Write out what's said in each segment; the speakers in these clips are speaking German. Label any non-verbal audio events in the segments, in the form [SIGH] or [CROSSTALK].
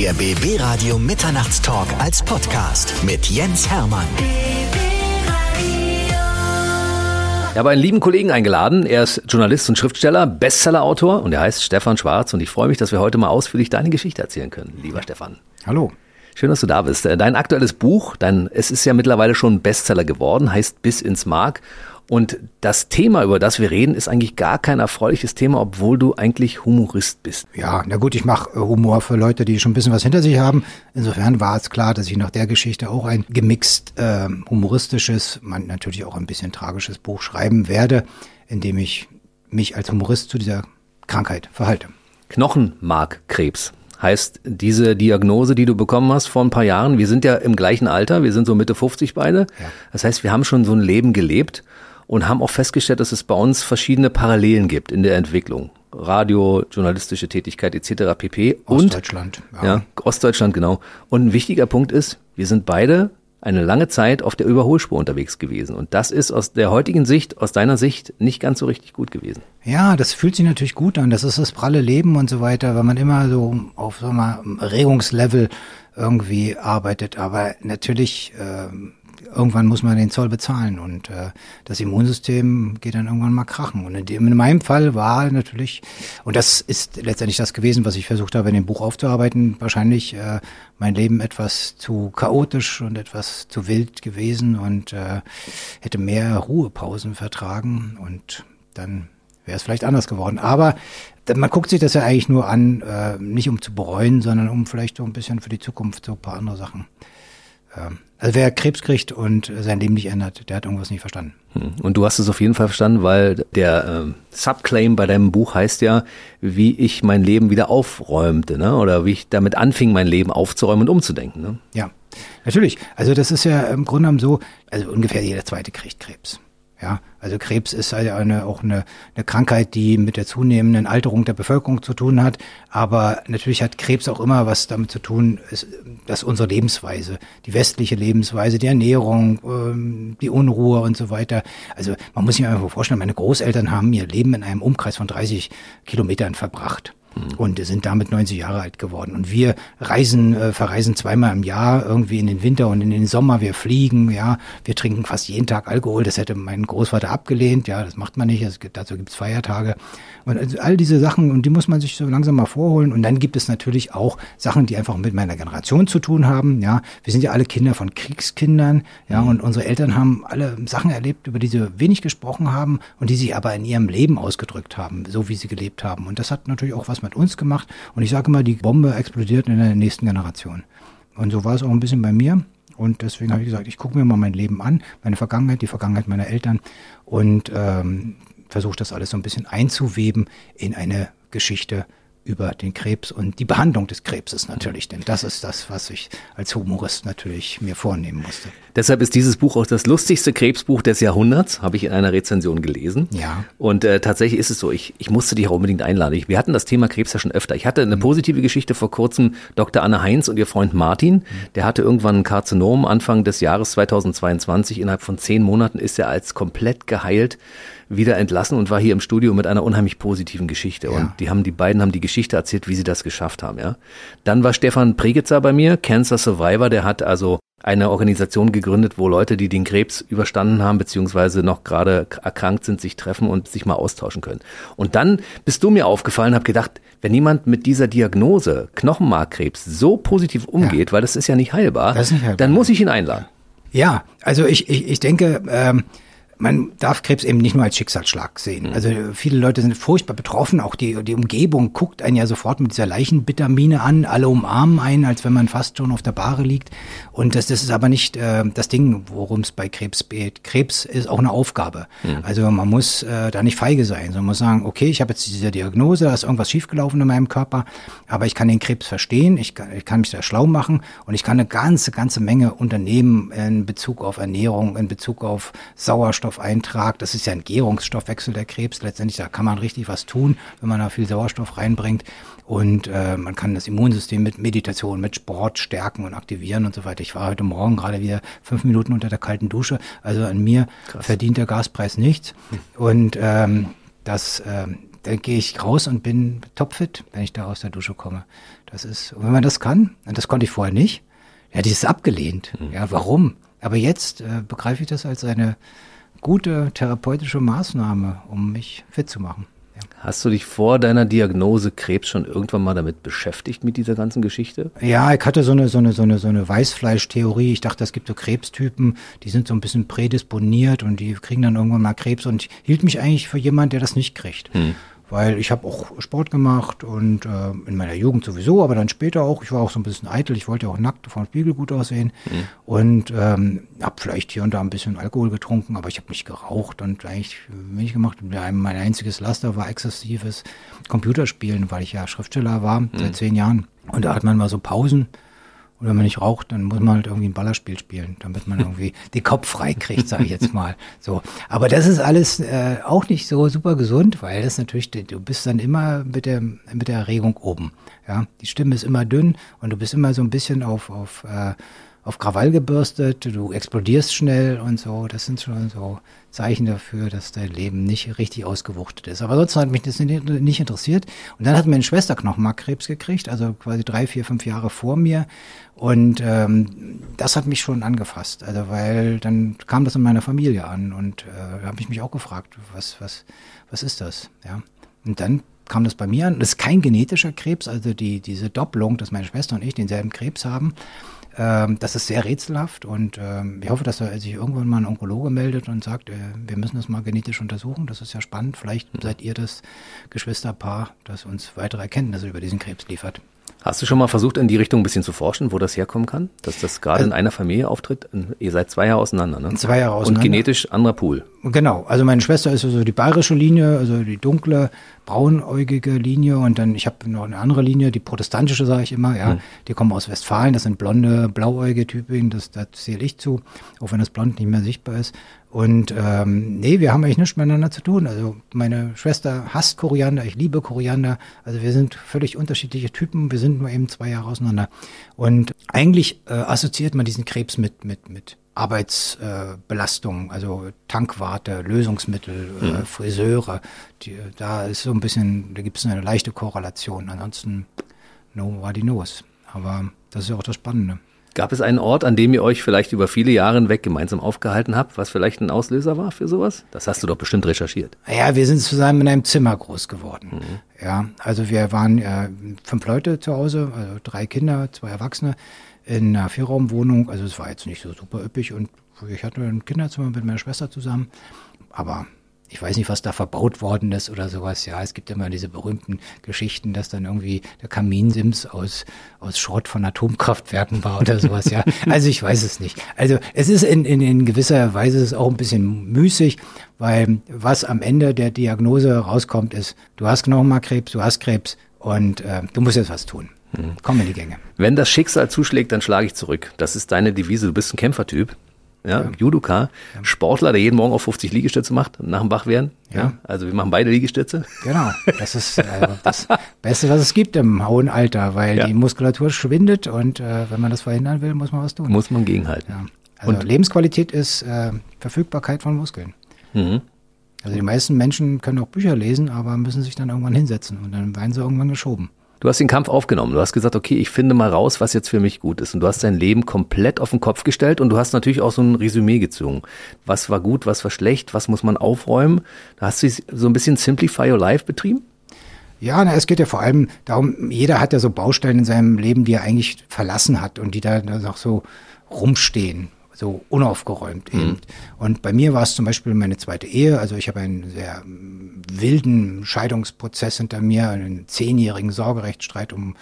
Der BB Radio Mitternachtstalk als Podcast mit Jens Hermann. Ich habe einen lieben Kollegen eingeladen. Er ist Journalist und Schriftsteller, Bestsellerautor und er heißt Stefan Schwarz. Und ich freue mich, dass wir heute mal ausführlich deine Geschichte erzählen können, lieber Stefan. Hallo. Schön, dass du da bist. Dein aktuelles Buch, dein, es ist ja mittlerweile schon Bestseller geworden, heißt Bis ins Mark. Und das Thema, über das wir reden, ist eigentlich gar kein erfreuliches Thema, obwohl du eigentlich Humorist bist. Ja, na gut, ich mache äh, Humor für Leute, die schon ein bisschen was hinter sich haben. Insofern war es klar, dass ich nach der Geschichte auch ein gemixt äh, humoristisches, man natürlich auch ein bisschen tragisches Buch schreiben werde, in dem ich mich als Humorist zu dieser Krankheit verhalte. Knochenmarkkrebs heißt diese Diagnose, die du bekommen hast vor ein paar Jahren. Wir sind ja im gleichen Alter, wir sind so Mitte 50 beide. Ja. Das heißt, wir haben schon so ein Leben gelebt und haben auch festgestellt, dass es bei uns verschiedene Parallelen gibt in der Entwicklung. Radio, journalistische Tätigkeit etc. pp. Ostdeutschland. Und, ja. ja, Ostdeutschland, genau. Und ein wichtiger Punkt ist, wir sind beide eine lange Zeit auf der Überholspur unterwegs gewesen. Und das ist aus der heutigen Sicht, aus deiner Sicht, nicht ganz so richtig gut gewesen. Ja, das fühlt sich natürlich gut an. Das ist das pralle Leben und so weiter, wenn man immer so auf so einem Regungslevel irgendwie arbeitet. Aber natürlich ähm, irgendwann muss man den Zoll bezahlen und äh, das Immunsystem geht dann irgendwann mal krachen. Und in, dem, in meinem Fall war natürlich, und das ist letztendlich das gewesen, was ich versucht habe, in dem Buch aufzuarbeiten, wahrscheinlich äh, mein Leben etwas zu chaotisch und etwas zu wild gewesen und äh, hätte mehr Ruhepausen vertragen und dann wäre es vielleicht anders geworden. Aber man guckt sich das ja eigentlich nur an, äh, nicht um zu bereuen, sondern um vielleicht so ein bisschen für die Zukunft so ein paar andere Sachen also wer Krebs kriegt und sein Leben nicht ändert, der hat irgendwas nicht verstanden. Hm. Und du hast es auf jeden Fall verstanden, weil der äh, Subclaim bei deinem Buch heißt ja, wie ich mein Leben wieder aufräumte, ne? Oder wie ich damit anfing, mein Leben aufzuräumen und umzudenken. Ne? Ja, natürlich. Also das ist ja im Grunde genommen so, also ungefähr jeder zweite kriegt Krebs. Ja, also Krebs ist also eine, auch eine, eine Krankheit, die mit der zunehmenden Alterung der Bevölkerung zu tun hat. Aber natürlich hat Krebs auch immer was damit zu tun, dass unsere Lebensweise, die westliche Lebensweise, die Ernährung, ähm, die Unruhe und so weiter. Also man muss sich einfach vorstellen, meine Großeltern haben ihr Leben in einem Umkreis von 30 Kilometern verbracht und sind damit 90 Jahre alt geworden. Und wir reisen, äh, verreisen zweimal im Jahr irgendwie in den Winter und in den Sommer. Wir fliegen, ja, wir trinken fast jeden Tag Alkohol. Das hätte mein Großvater abgelehnt. Ja, das macht man nicht. Es gibt, dazu gibt es Feiertage. Und also all diese Sachen, und die muss man sich so langsam mal vorholen. Und dann gibt es natürlich auch Sachen, die einfach mit meiner Generation zu tun haben. Ja, wir sind ja alle Kinder von Kriegskindern. Ja, mhm. und unsere Eltern haben alle Sachen erlebt, über die sie wenig gesprochen haben und die sie aber in ihrem Leben ausgedrückt haben, so wie sie gelebt haben. Und das hat natürlich auch was mit uns gemacht. Und ich sage immer, die Bombe explodiert in der nächsten Generation. Und so war es auch ein bisschen bei mir. Und deswegen habe ich gesagt, ich gucke mir mal mein Leben an, meine Vergangenheit, die Vergangenheit meiner Eltern und ähm, versuche das alles so ein bisschen einzuweben in eine Geschichte, über den Krebs und die Behandlung des Krebses natürlich, denn das ist das, was ich als Humorist natürlich mir vornehmen musste. Deshalb ist dieses Buch auch das lustigste Krebsbuch des Jahrhunderts, habe ich in einer Rezension gelesen. Ja. Und äh, tatsächlich ist es so, ich, ich musste dich auch unbedingt einladen. wir hatten das Thema Krebs ja schon öfter. Ich hatte eine mhm. positive Geschichte vor kurzem, Dr. Anne Heinz und ihr Freund Martin, mhm. der hatte irgendwann ein Karzinom Anfang des Jahres 2022. Innerhalb von zehn Monaten ist er als komplett geheilt wieder entlassen und war hier im Studio mit einer unheimlich positiven Geschichte. Ja. Und die haben, die beiden haben die Geschichte erzählt, wie sie das geschafft haben, ja. Dann war Stefan Pregitzer bei mir, Cancer Survivor, der hat also eine Organisation gegründet, wo Leute, die den Krebs überstanden haben, beziehungsweise noch gerade erkrankt sind, sich treffen und sich mal austauschen können. Und dann bist du mir aufgefallen, habe gedacht, wenn jemand mit dieser Diagnose Knochenmarkkrebs so positiv umgeht, ja. weil das ist ja nicht heilbar, nicht heilbar, dann muss ich ihn einladen. Ja, also ich, ich, ich denke, ähm, man darf Krebs eben nicht nur als Schicksalsschlag sehen. Mhm. Also viele Leute sind furchtbar betroffen, auch die, die Umgebung guckt einen ja sofort mit dieser Leichenbittermine an, alle umarmen einen, als wenn man fast schon auf der Bahre liegt. Und das, das ist aber nicht äh, das Ding, worum es bei Krebs geht. Krebs ist auch eine Aufgabe. Mhm. Also man muss äh, da nicht feige sein, sondern man muss sagen, okay, ich habe jetzt diese Diagnose, da ist irgendwas schiefgelaufen in meinem Körper, aber ich kann den Krebs verstehen, ich kann, ich kann mich da schlau machen und ich kann eine ganze, ganze Menge unternehmen in Bezug auf Ernährung, in Bezug auf Sauerstoff, Sauerstoffeintrag. Das ist ja ein Gärungsstoffwechsel der Krebs. Letztendlich, da kann man richtig was tun, wenn man da viel Sauerstoff reinbringt. Und äh, man kann das Immunsystem mit Meditation, mit Sport stärken und aktivieren und so weiter. Ich war heute Morgen gerade wieder fünf Minuten unter der kalten Dusche. Also an mir Krass. verdient der Gaspreis nichts. Und ähm, das, äh, da gehe ich raus und bin topfit, wenn ich da aus der Dusche komme. Das ist, wenn man das kann, und das konnte ich vorher nicht, hätte ich es abgelehnt. Mhm. Ja, warum? Aber jetzt äh, begreife ich das als eine gute therapeutische Maßnahme, um mich fit zu machen. Hast du dich vor deiner Diagnose Krebs schon irgendwann mal damit beschäftigt mit dieser ganzen Geschichte? Ja, ich hatte so eine so eine so eine so eine Weißfleischtheorie. Ich dachte, es gibt so Krebstypen, die sind so ein bisschen prädisponiert und die kriegen dann irgendwann mal Krebs und ich hielt mich eigentlich für jemand, der das nicht kriegt. Hm weil ich habe auch Sport gemacht und äh, in meiner Jugend sowieso, aber dann später auch. Ich war auch so ein bisschen eitel, ich wollte auch nackt vor dem Spiegel gut aussehen mhm. und ähm, habe vielleicht hier und da ein bisschen Alkohol getrunken, aber ich habe nicht geraucht und eigentlich wenig gemacht. Mein einziges Laster war exzessives Computerspielen, weil ich ja Schriftsteller war mhm. seit zehn Jahren. Und da hat man mal so Pausen und wenn man nicht raucht, dann muss man halt irgendwie ein Ballerspiel spielen, damit man irgendwie [LAUGHS] den Kopf frei kriegt, sage ich jetzt mal. So, aber das ist alles äh, auch nicht so super gesund, weil das natürlich, du bist dann immer mit der mit der Erregung oben. Ja, die Stimme ist immer dünn und du bist immer so ein bisschen auf auf äh, auf Krawall gebürstet, du explodierst schnell und so. Das sind schon so Zeichen dafür, dass dein Leben nicht richtig ausgewuchtet ist. Aber sonst hat mich das nicht interessiert. Und dann hat meine Schwester Knochenmarkkrebs gekriegt, also quasi drei, vier, fünf Jahre vor mir. Und ähm, das hat mich schon angefasst. Also weil dann kam das in meiner Familie an und äh, da habe ich mich auch gefragt, was, was, was ist das? Ja. Und dann kam das bei mir an. Das ist kein genetischer Krebs, also die, diese Doppelung, dass meine Schwester und ich denselben Krebs haben. Ähm, das ist sehr rätselhaft und ähm, ich hoffe, dass er sich irgendwann mal ein Onkologe meldet und sagt, äh, wir müssen das mal genetisch untersuchen. Das ist ja spannend. Vielleicht seid ihr das Geschwisterpaar, das uns weitere Erkenntnisse über diesen Krebs liefert. Hast du schon mal versucht, in die Richtung ein bisschen zu forschen, wo das herkommen kann? Dass das gerade also, in einer Familie auftritt? Ihr seid zwei Jahre auseinander, ne? Zwei Jahre auseinander. Und genetisch anderer Pool. Genau. Also meine Schwester ist also die bayerische Linie, also die dunkle, braunäugige Linie. Und dann, ich habe noch eine andere Linie, die protestantische, sage ich immer, ja. Hm. Die kommen aus Westfalen. Das sind blonde, blauäugige Typen. Das, das zähle ich zu, auch wenn das Blond nicht mehr sichtbar ist. Und ähm, nee, wir haben eigentlich nichts miteinander zu tun. Also meine Schwester hasst Koriander, ich liebe Koriander. Also wir sind völlig unterschiedliche Typen. Wir sind nur eben zwei Jahre auseinander. Und eigentlich äh, assoziiert man diesen Krebs mit mit mit Arbeitsbelastung, äh, also Tankwarte, Lösungsmittel, äh, mhm. Friseure. Die, da ist so ein bisschen, da gibt es eine leichte Korrelation. Ansonsten nobody knows. Aber das ist ja auch das Spannende. Gab es einen Ort, an dem ihr euch vielleicht über viele Jahre hinweg gemeinsam aufgehalten habt, was vielleicht ein Auslöser war für sowas? Das hast du doch bestimmt recherchiert. Ja, wir sind zusammen in einem Zimmer groß geworden. Mhm. Ja, also wir waren äh, fünf Leute zu Hause, also drei Kinder, zwei Erwachsene in einer Vierraumwohnung. Also es war jetzt nicht so super üppig und ich hatte ein Kinderzimmer mit meiner Schwester zusammen. Aber ich weiß nicht, was da verbaut worden ist oder sowas. Ja, es gibt immer diese berühmten Geschichten, dass dann irgendwie der Kaminsims aus, aus Schrott von Atomkraftwerken war oder sowas. Ja, [LAUGHS] also ich weiß es nicht. Also es ist in, in, in gewisser Weise ist auch ein bisschen müßig, weil was am Ende der Diagnose rauskommt, ist, du hast Knochenmarkkrebs, du hast Krebs und äh, du musst jetzt was tun. Hm. Komm in die Gänge. Wenn das Schicksal zuschlägt, dann schlage ich zurück. Das ist deine Devise. Du bist ein Kämpfertyp ja, ja. Judoka, ja. Sportler, der jeden Morgen auf 50 Liegestütze macht, nach dem Wachwerden. Ja. ja. Also wir machen beide Liegestütze. Genau, das ist äh, das [LAUGHS] Beste, was es gibt im hohen Alter, weil die Muskulatur schwindet und äh, wenn man das verhindern will, muss man was tun. Muss man gegenhalten. Ja. Also und Lebensqualität ist äh, Verfügbarkeit von Muskeln. Mhm. Also die meisten Menschen können auch Bücher lesen, aber müssen sich dann irgendwann hinsetzen und dann werden sie irgendwann geschoben. Du hast den Kampf aufgenommen. Du hast gesagt, okay, ich finde mal raus, was jetzt für mich gut ist. Und du hast dein Leben komplett auf den Kopf gestellt und du hast natürlich auch so ein Resümee gezogen. Was war gut, was war schlecht, was muss man aufräumen? Da hast du so ein bisschen Simplify Your Life betrieben? Ja, na, es geht ja vor allem darum, jeder hat ja so Baustellen in seinem Leben, die er eigentlich verlassen hat und die da noch so rumstehen so unaufgeräumt mhm. eben. Und bei mir war es zum Beispiel meine zweite Ehe. Also ich habe einen sehr mm, wilden Scheidungsprozess hinter mir, einen zehnjährigen Sorgerechtsstreit um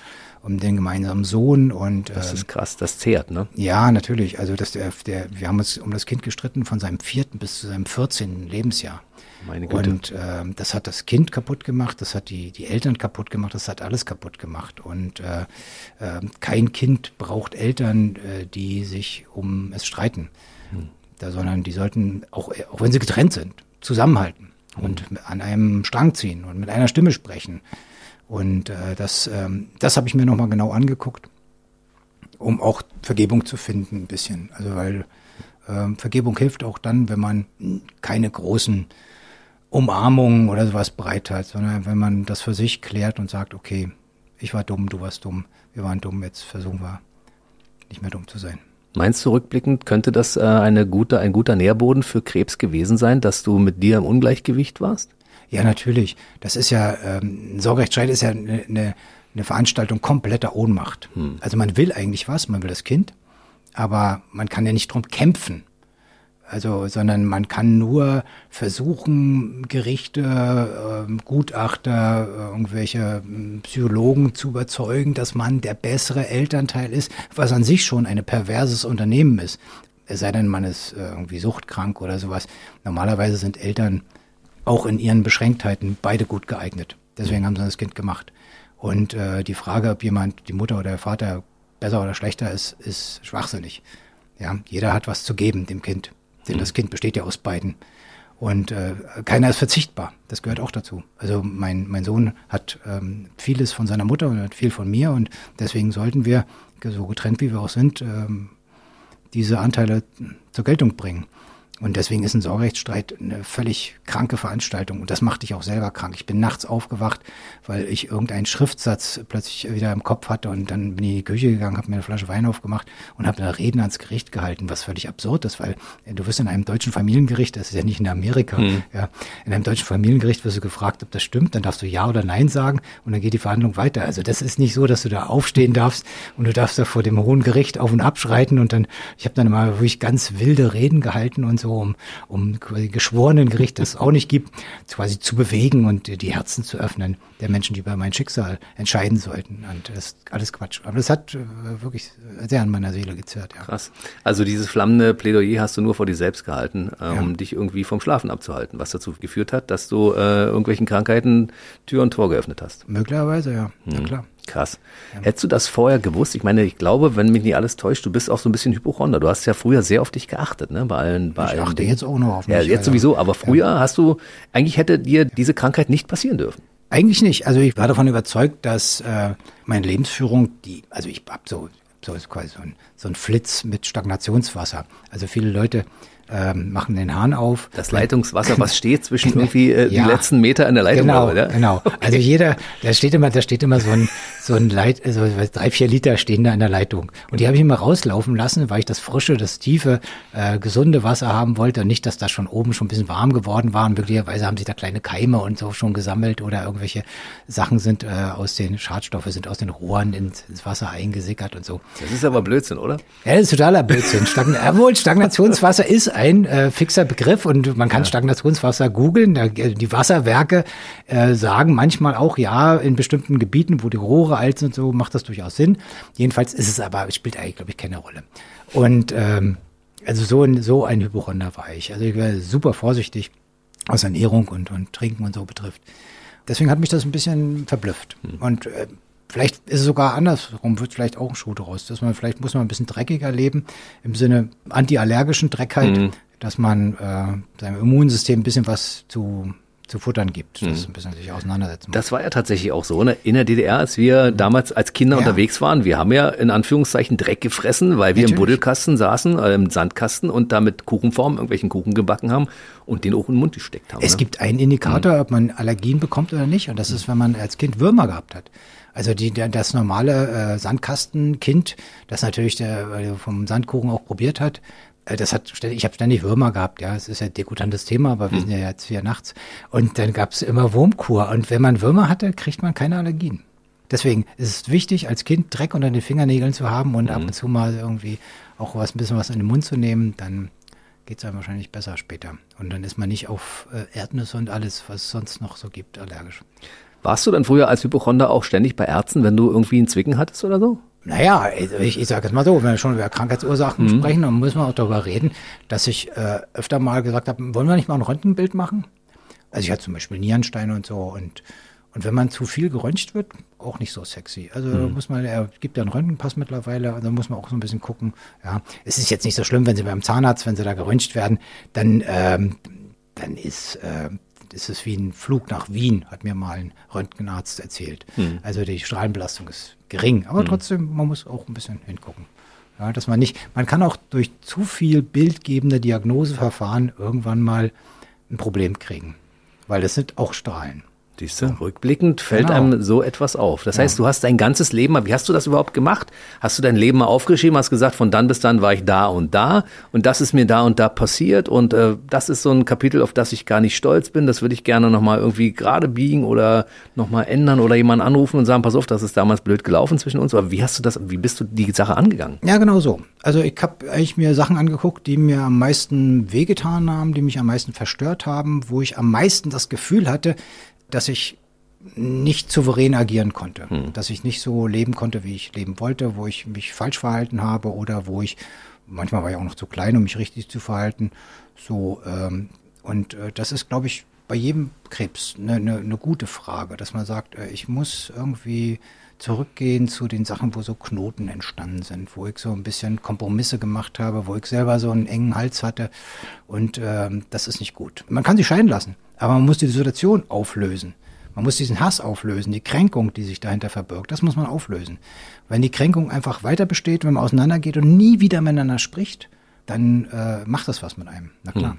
um den gemeinsamen Sohn und das ist ähm, krass, das zehrt, ne? Ja, natürlich. Also dass der, der, wir haben uns um das Kind gestritten von seinem vierten bis zu seinem vierzehnten Lebensjahr. Meine Güte. Und äh, das hat das Kind kaputt gemacht, das hat die, die Eltern kaputt gemacht, das hat alles kaputt gemacht. Und äh, äh, kein Kind braucht Eltern, äh, die sich um es streiten. Hm. Da, sondern die sollten, auch, auch wenn sie getrennt sind, zusammenhalten hm. und an einem Strang ziehen und mit einer Stimme sprechen. Und äh, das, ähm, das habe ich mir nochmal genau angeguckt, um auch Vergebung zu finden ein bisschen. Also weil ähm, Vergebung hilft auch dann, wenn man keine großen Umarmung oder sowas bereithält, sondern wenn man das für sich klärt und sagt, okay, ich war dumm, du warst dumm, wir waren dumm, jetzt versuchen wir nicht mehr dumm zu sein. Meinst du rückblickend, könnte das äh, eine gute, ein guter Nährboden für Krebs gewesen sein, dass du mit dir im Ungleichgewicht warst? Ja, natürlich. Das ist ja, ähm, ein Sorgerechtsstreit ist ja eine, eine, eine Veranstaltung kompletter Ohnmacht. Hm. Also man will eigentlich was, man will das Kind, aber man kann ja nicht drum kämpfen. Also, sondern man kann nur versuchen, Gerichte, äh, Gutachter, irgendwelche hm, Psychologen zu überzeugen, dass man der bessere Elternteil ist, was an sich schon ein perverses Unternehmen ist. Es sei denn, man ist äh, irgendwie suchtkrank oder sowas. Normalerweise sind Eltern auch in ihren Beschränktheiten beide gut geeignet. Deswegen haben sie das Kind gemacht. Und äh, die Frage, ob jemand, die Mutter oder der Vater, besser oder schlechter ist, ist schwachsinnig. Ja, jeder hat was zu geben dem Kind. Denn das Kind besteht ja aus beiden. Und äh, keiner ist verzichtbar. Das gehört auch dazu. Also mein, mein Sohn hat ähm, vieles von seiner Mutter und hat viel von mir und deswegen sollten wir, so getrennt wie wir auch sind, ähm, diese Anteile zur Geltung bringen. Und deswegen ist ein Sorgerechtsstreit eine völlig kranke Veranstaltung. Und das macht dich auch selber krank. Ich bin nachts aufgewacht, weil ich irgendeinen Schriftsatz plötzlich wieder im Kopf hatte. Und dann bin ich in die Küche gegangen, habe mir eine Flasche Wein aufgemacht und habe da Reden ans Gericht gehalten, was völlig absurd ist, weil du wirst in einem deutschen Familiengericht, das ist ja nicht in Amerika, mhm. ja, in einem deutschen Familiengericht wirst du gefragt, ob das stimmt. Dann darfst du Ja oder Nein sagen und dann geht die Verhandlung weiter. Also das ist nicht so, dass du da aufstehen darfst und du darfst da vor dem Hohen Gericht auf und abschreiten. Und dann, ich habe dann immer wirklich ganz wilde Reden gehalten und so so, um, um quasi geschworenen Gericht, das es auch nicht gibt, quasi zu bewegen und die Herzen zu öffnen der Menschen, die über mein Schicksal entscheiden sollten. Und das ist alles Quatsch. Aber das hat äh, wirklich sehr an meiner Seele gezerrt, ja. Krass. Also dieses flammende Plädoyer hast du nur vor dir selbst gehalten, äh, ja. um dich irgendwie vom Schlafen abzuhalten, was dazu geführt hat, dass du äh, irgendwelchen Krankheiten Tür und Tor geöffnet hast. Möglicherweise, ja. Hm. Ja, klar. Krass. Ja. Hättest du das vorher gewusst? Ich meine, ich glaube, wenn mich nicht alles täuscht, du bist auch so ein bisschen Hypochonder. Du hast ja früher sehr auf dich geachtet, ne? Bei allen, bei ich achte jetzt auch noch auf mich. Ja, jetzt sowieso. Aber früher hast du, eigentlich hätte dir diese Krankheit nicht passieren dürfen. Eigentlich nicht. Also ich war davon überzeugt, dass äh, meine Lebensführung, die, also ich hab so, so ist quasi so ein, so ein Flitz mit Stagnationswasser. Also viele Leute ähm, machen den Hahn auf. Das Leitungswasser, was steht zwischen [LAUGHS] irgendwie äh, ja, die letzten Meter in der Leitung? Genau, oder? genau. [LAUGHS] Okay. Also jeder, da steht immer, da steht immer so ein, so ein Leit, also drei, vier Liter stehen da in der Leitung. Und die habe ich immer rauslaufen lassen, weil ich das frische, das tiefe, äh, gesunde Wasser haben wollte und nicht, dass das schon oben schon ein bisschen warm geworden war. Und möglicherweise haben sich da kleine Keime und so schon gesammelt oder irgendwelche Sachen sind äh, aus den Schadstoffe sind aus den Rohren ins, ins Wasser eingesickert und so. Das ist aber Blödsinn, oder? Ja, das ist totaler Blödsinn. Stagn [LAUGHS] Stagnationswasser ist ein äh, fixer Begriff und man kann ja. Stagnationswasser googeln. Die Wasserwerke äh, sagen manchmal auch, ja, in bestimmten Gebieten, wo die Rohre alt sind, so macht das durchaus Sinn. Jedenfalls ist es aber, spielt eigentlich, glaube ich, keine Rolle. Und ähm, also so ein, so ein Hypochonder war ich. Also ich war super vorsichtig, was Ernährung und, und Trinken und so betrifft. Deswegen hat mich das ein bisschen verblüfft. Hm. Und äh, Vielleicht ist es sogar andersrum, wird vielleicht auch ein Schuh draus, dass man vielleicht muss man ein bisschen dreckiger leben, im Sinne antiallergischen Dreck halt, mhm dass man äh, seinem Immunsystem ein bisschen was zu zu futtern gibt, das mhm. ein bisschen sich auseinandersetzen muss. Das war ja tatsächlich auch so. Ne? In der DDR, als wir mhm. damals als Kinder ja. unterwegs waren, wir haben ja in Anführungszeichen Dreck gefressen, weil wir Natürlich. im Buddelkasten saßen, äh, im Sandkasten und da mit Kuchenform irgendwelchen Kuchen gebacken haben und den auch in den Mund gesteckt haben. Es ne? gibt einen Indikator, mhm. ob man Allergien bekommt oder nicht und das ist, wenn man als Kind Würmer gehabt hat. Also die, das normale äh, Sandkastenkind, das natürlich der, vom Sandkuchen auch probiert hat, äh, das hat ständig, ich habe ständig Würmer gehabt, ja, es ist ja ein degutantes Thema, aber wir hm. sind ja jetzt hier nachts. Und dann gab es immer Wurmkur. Und wenn man Würmer hatte, kriegt man keine Allergien. Deswegen ist es wichtig, als Kind Dreck unter den Fingernägeln zu haben und mhm. ab und zu mal irgendwie auch was ein bisschen was in den Mund zu nehmen, dann geht es einem wahrscheinlich besser später. Und dann ist man nicht auf äh, Erdnüsse und alles, was es sonst noch so gibt, allergisch. Warst du dann früher als Hypochonder auch ständig bei Ärzten, wenn du irgendwie einen Zwicken hattest oder so? Naja, ich, ich sage jetzt mal so, wenn wir schon über Krankheitsursachen mhm. sprechen, dann müssen wir auch darüber reden, dass ich äh, öfter mal gesagt habe, wollen wir nicht mal ein Röntgenbild machen? Also ich hatte zum Beispiel Nierensteine und so und und wenn man zu viel geröntgt wird, auch nicht so sexy. Also mhm. muss man, er gibt ja einen Röntgenpass mittlerweile, also muss man auch so ein bisschen gucken. Ja, es ist jetzt nicht so schlimm, wenn Sie beim Zahnarzt, wenn Sie da geröntgt werden, dann ähm, dann ist äh, ist es wie ein Flug nach Wien, hat mir mal ein Röntgenarzt erzählt. Hm. Also die Strahlenbelastung ist gering, aber hm. trotzdem, man muss auch ein bisschen hingucken. Ja, dass man nicht, man kann auch durch zu viel bildgebende Diagnoseverfahren irgendwann mal ein Problem kriegen. weil das sind auch Strahlen. Siehst du, rückblickend fällt Genau. einem so etwas auf. Das heißt, du hast dein ganzes Leben, wie hast du das überhaupt gemacht? Hast du dein Leben mal aufgeschrieben, hast gesagt, von dann bis dann war ich da und da und das ist mir da und da passiert und äh, das ist so ein Kapitel, auf das ich gar nicht stolz bin. Das würde ich gerne nochmal irgendwie gerade biegen oder nochmal ändern oder jemanden anrufen und sagen, pass auf, das ist damals blöd gelaufen zwischen uns. Aber wie hast du das, wie bist du die Sache angegangen? Ja, genau so. Also ich habe eigentlich mir Sachen angeguckt, die mir am meisten wehgetan haben, die mich am meisten verstört haben, wo ich am meisten das Gefühl hatte, dass ich nicht souverän agieren konnte, dass ich nicht so leben konnte, wie ich leben wollte, wo ich mich falsch verhalten habe oder wo ich, manchmal war ich auch noch zu klein, um mich richtig zu verhalten. So, ähm, und äh, das ist, glaube ich, bei jedem Krebs eine ne, ne gute Frage, dass man sagt, äh, ich muss irgendwie zurückgehen zu den Sachen, wo so Knoten entstanden sind, wo ich so ein bisschen Kompromisse gemacht habe, wo ich selber so einen engen Hals hatte. Und ähm, das ist nicht gut. Man kann sich scheiden lassen, aber man muss die Situation auflösen. Man muss diesen Hass auflösen, die Kränkung, die sich dahinter verbirgt, das muss man auflösen. Wenn die Kränkung einfach weiter besteht, wenn man auseinandergeht und nie wieder miteinander spricht, dann äh, macht das was mit einem. Na klar.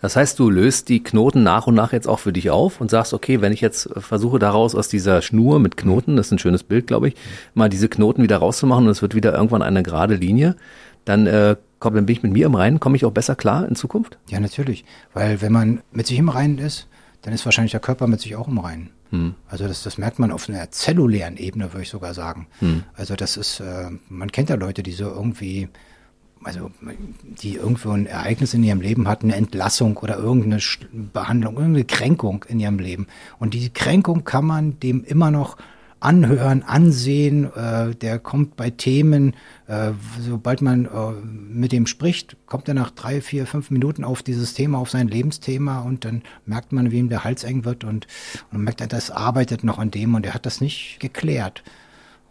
Das heißt, du löst die Knoten nach und nach jetzt auch für dich auf und sagst, okay, wenn ich jetzt versuche daraus aus dieser Schnur mit Knoten, das ist ein schönes Bild, glaube ich, mal diese Knoten wieder rauszumachen und es wird wieder irgendwann eine gerade Linie, dann, äh, komm, dann bin ich mit mir im Reinen, komme ich auch besser klar in Zukunft? Ja, natürlich. Weil wenn man mit sich im Reinen ist, dann ist wahrscheinlich der Körper mit sich auch im Reinen. Also das, das merkt man auf einer zellulären Ebene, würde ich sogar sagen. Also das ist, äh, man kennt ja Leute, die so irgendwie, also die irgendwo ein Ereignis in ihrem Leben hatten, eine Entlassung oder irgendeine Behandlung, irgendeine Kränkung in ihrem Leben. Und die Kränkung kann man dem immer noch anhören, ansehen. Äh, der kommt bei Themen, äh, sobald man äh, mit dem spricht, kommt er nach drei, vier, fünf Minuten auf dieses Thema, auf sein Lebensthema und dann merkt man, wie ihm der Hals eng wird und, und merkt, er das arbeitet noch an dem und er hat das nicht geklärt.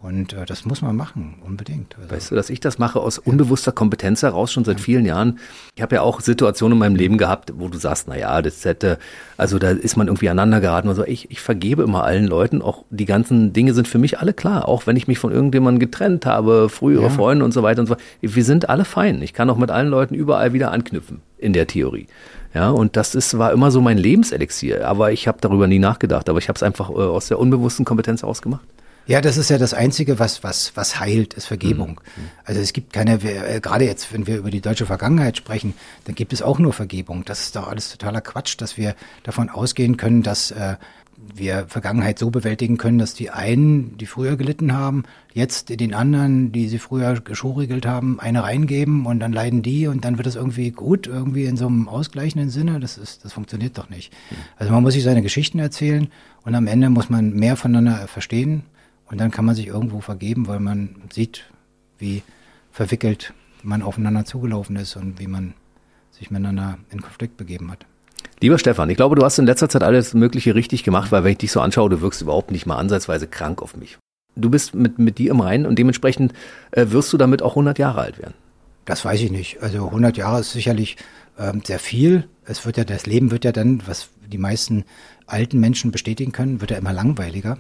Und äh, das muss man machen, unbedingt. Also, Weißt du, dass ich das mache aus unbewusster Kompetenz heraus schon seit vielen Jahren. Ich habe ja auch Situationen in meinem Leben gehabt, wo du sagst, na ja, das hätte, also da ist man irgendwie aneinander geraten und so. Ich, ich vergebe immer allen Leuten, auch die ganzen Dinge sind für mich alle klar. Auch wenn ich mich von irgendjemandem getrennt habe, frühere Ja. Freunde und so weiter und so fort. Wir sind alle fein. Ich kann auch mit allen Leuten überall wieder anknüpfen, in der Theorie. Ja, und das ist, war immer so mein Lebenselixier. Aber ich habe darüber nie nachgedacht. Aber ich habe es einfach äh, aus der unbewussten Kompetenz ausgemacht. Ja, das ist ja das Einzige, was, was, was heilt, ist Vergebung. Also es gibt keine, äh, gerade jetzt, wenn wir über die deutsche Vergangenheit sprechen, dann gibt es auch nur Vergebung. Das ist doch alles totaler Quatsch, dass wir davon ausgehen können, dass äh, wir Vergangenheit so bewältigen können, dass die einen, die früher gelitten haben, jetzt den anderen, die sie früher geschurigelt haben, eine reingeben und dann leiden die und dann wird es irgendwie gut, irgendwie in so einem ausgleichenden Sinne. Das ist, das funktioniert doch nicht. Also man muss sich seine Geschichten erzählen und am Ende muss man mehr voneinander verstehen und dann kann man sich irgendwo vergeben, weil man sieht, wie verwickelt man aufeinander zugelaufen ist und wie man sich miteinander in Konflikt begeben hat. Lieber Stefan, ich glaube, du hast in letzter Zeit alles Mögliche richtig gemacht, weil wenn ich dich so anschaue, du wirkst überhaupt nicht mal ansatzweise krank auf mich. Du bist mit, mit dir im Reinen und dementsprechend äh, wirst du damit auch 100 Jahre alt werden. Das weiß ich nicht. Also 100 Jahre ist sicherlich ähm, sehr viel. Es wird ja, das Leben wird ja dann, was die meisten alten Menschen bestätigen können, wird ja immer langweiliger.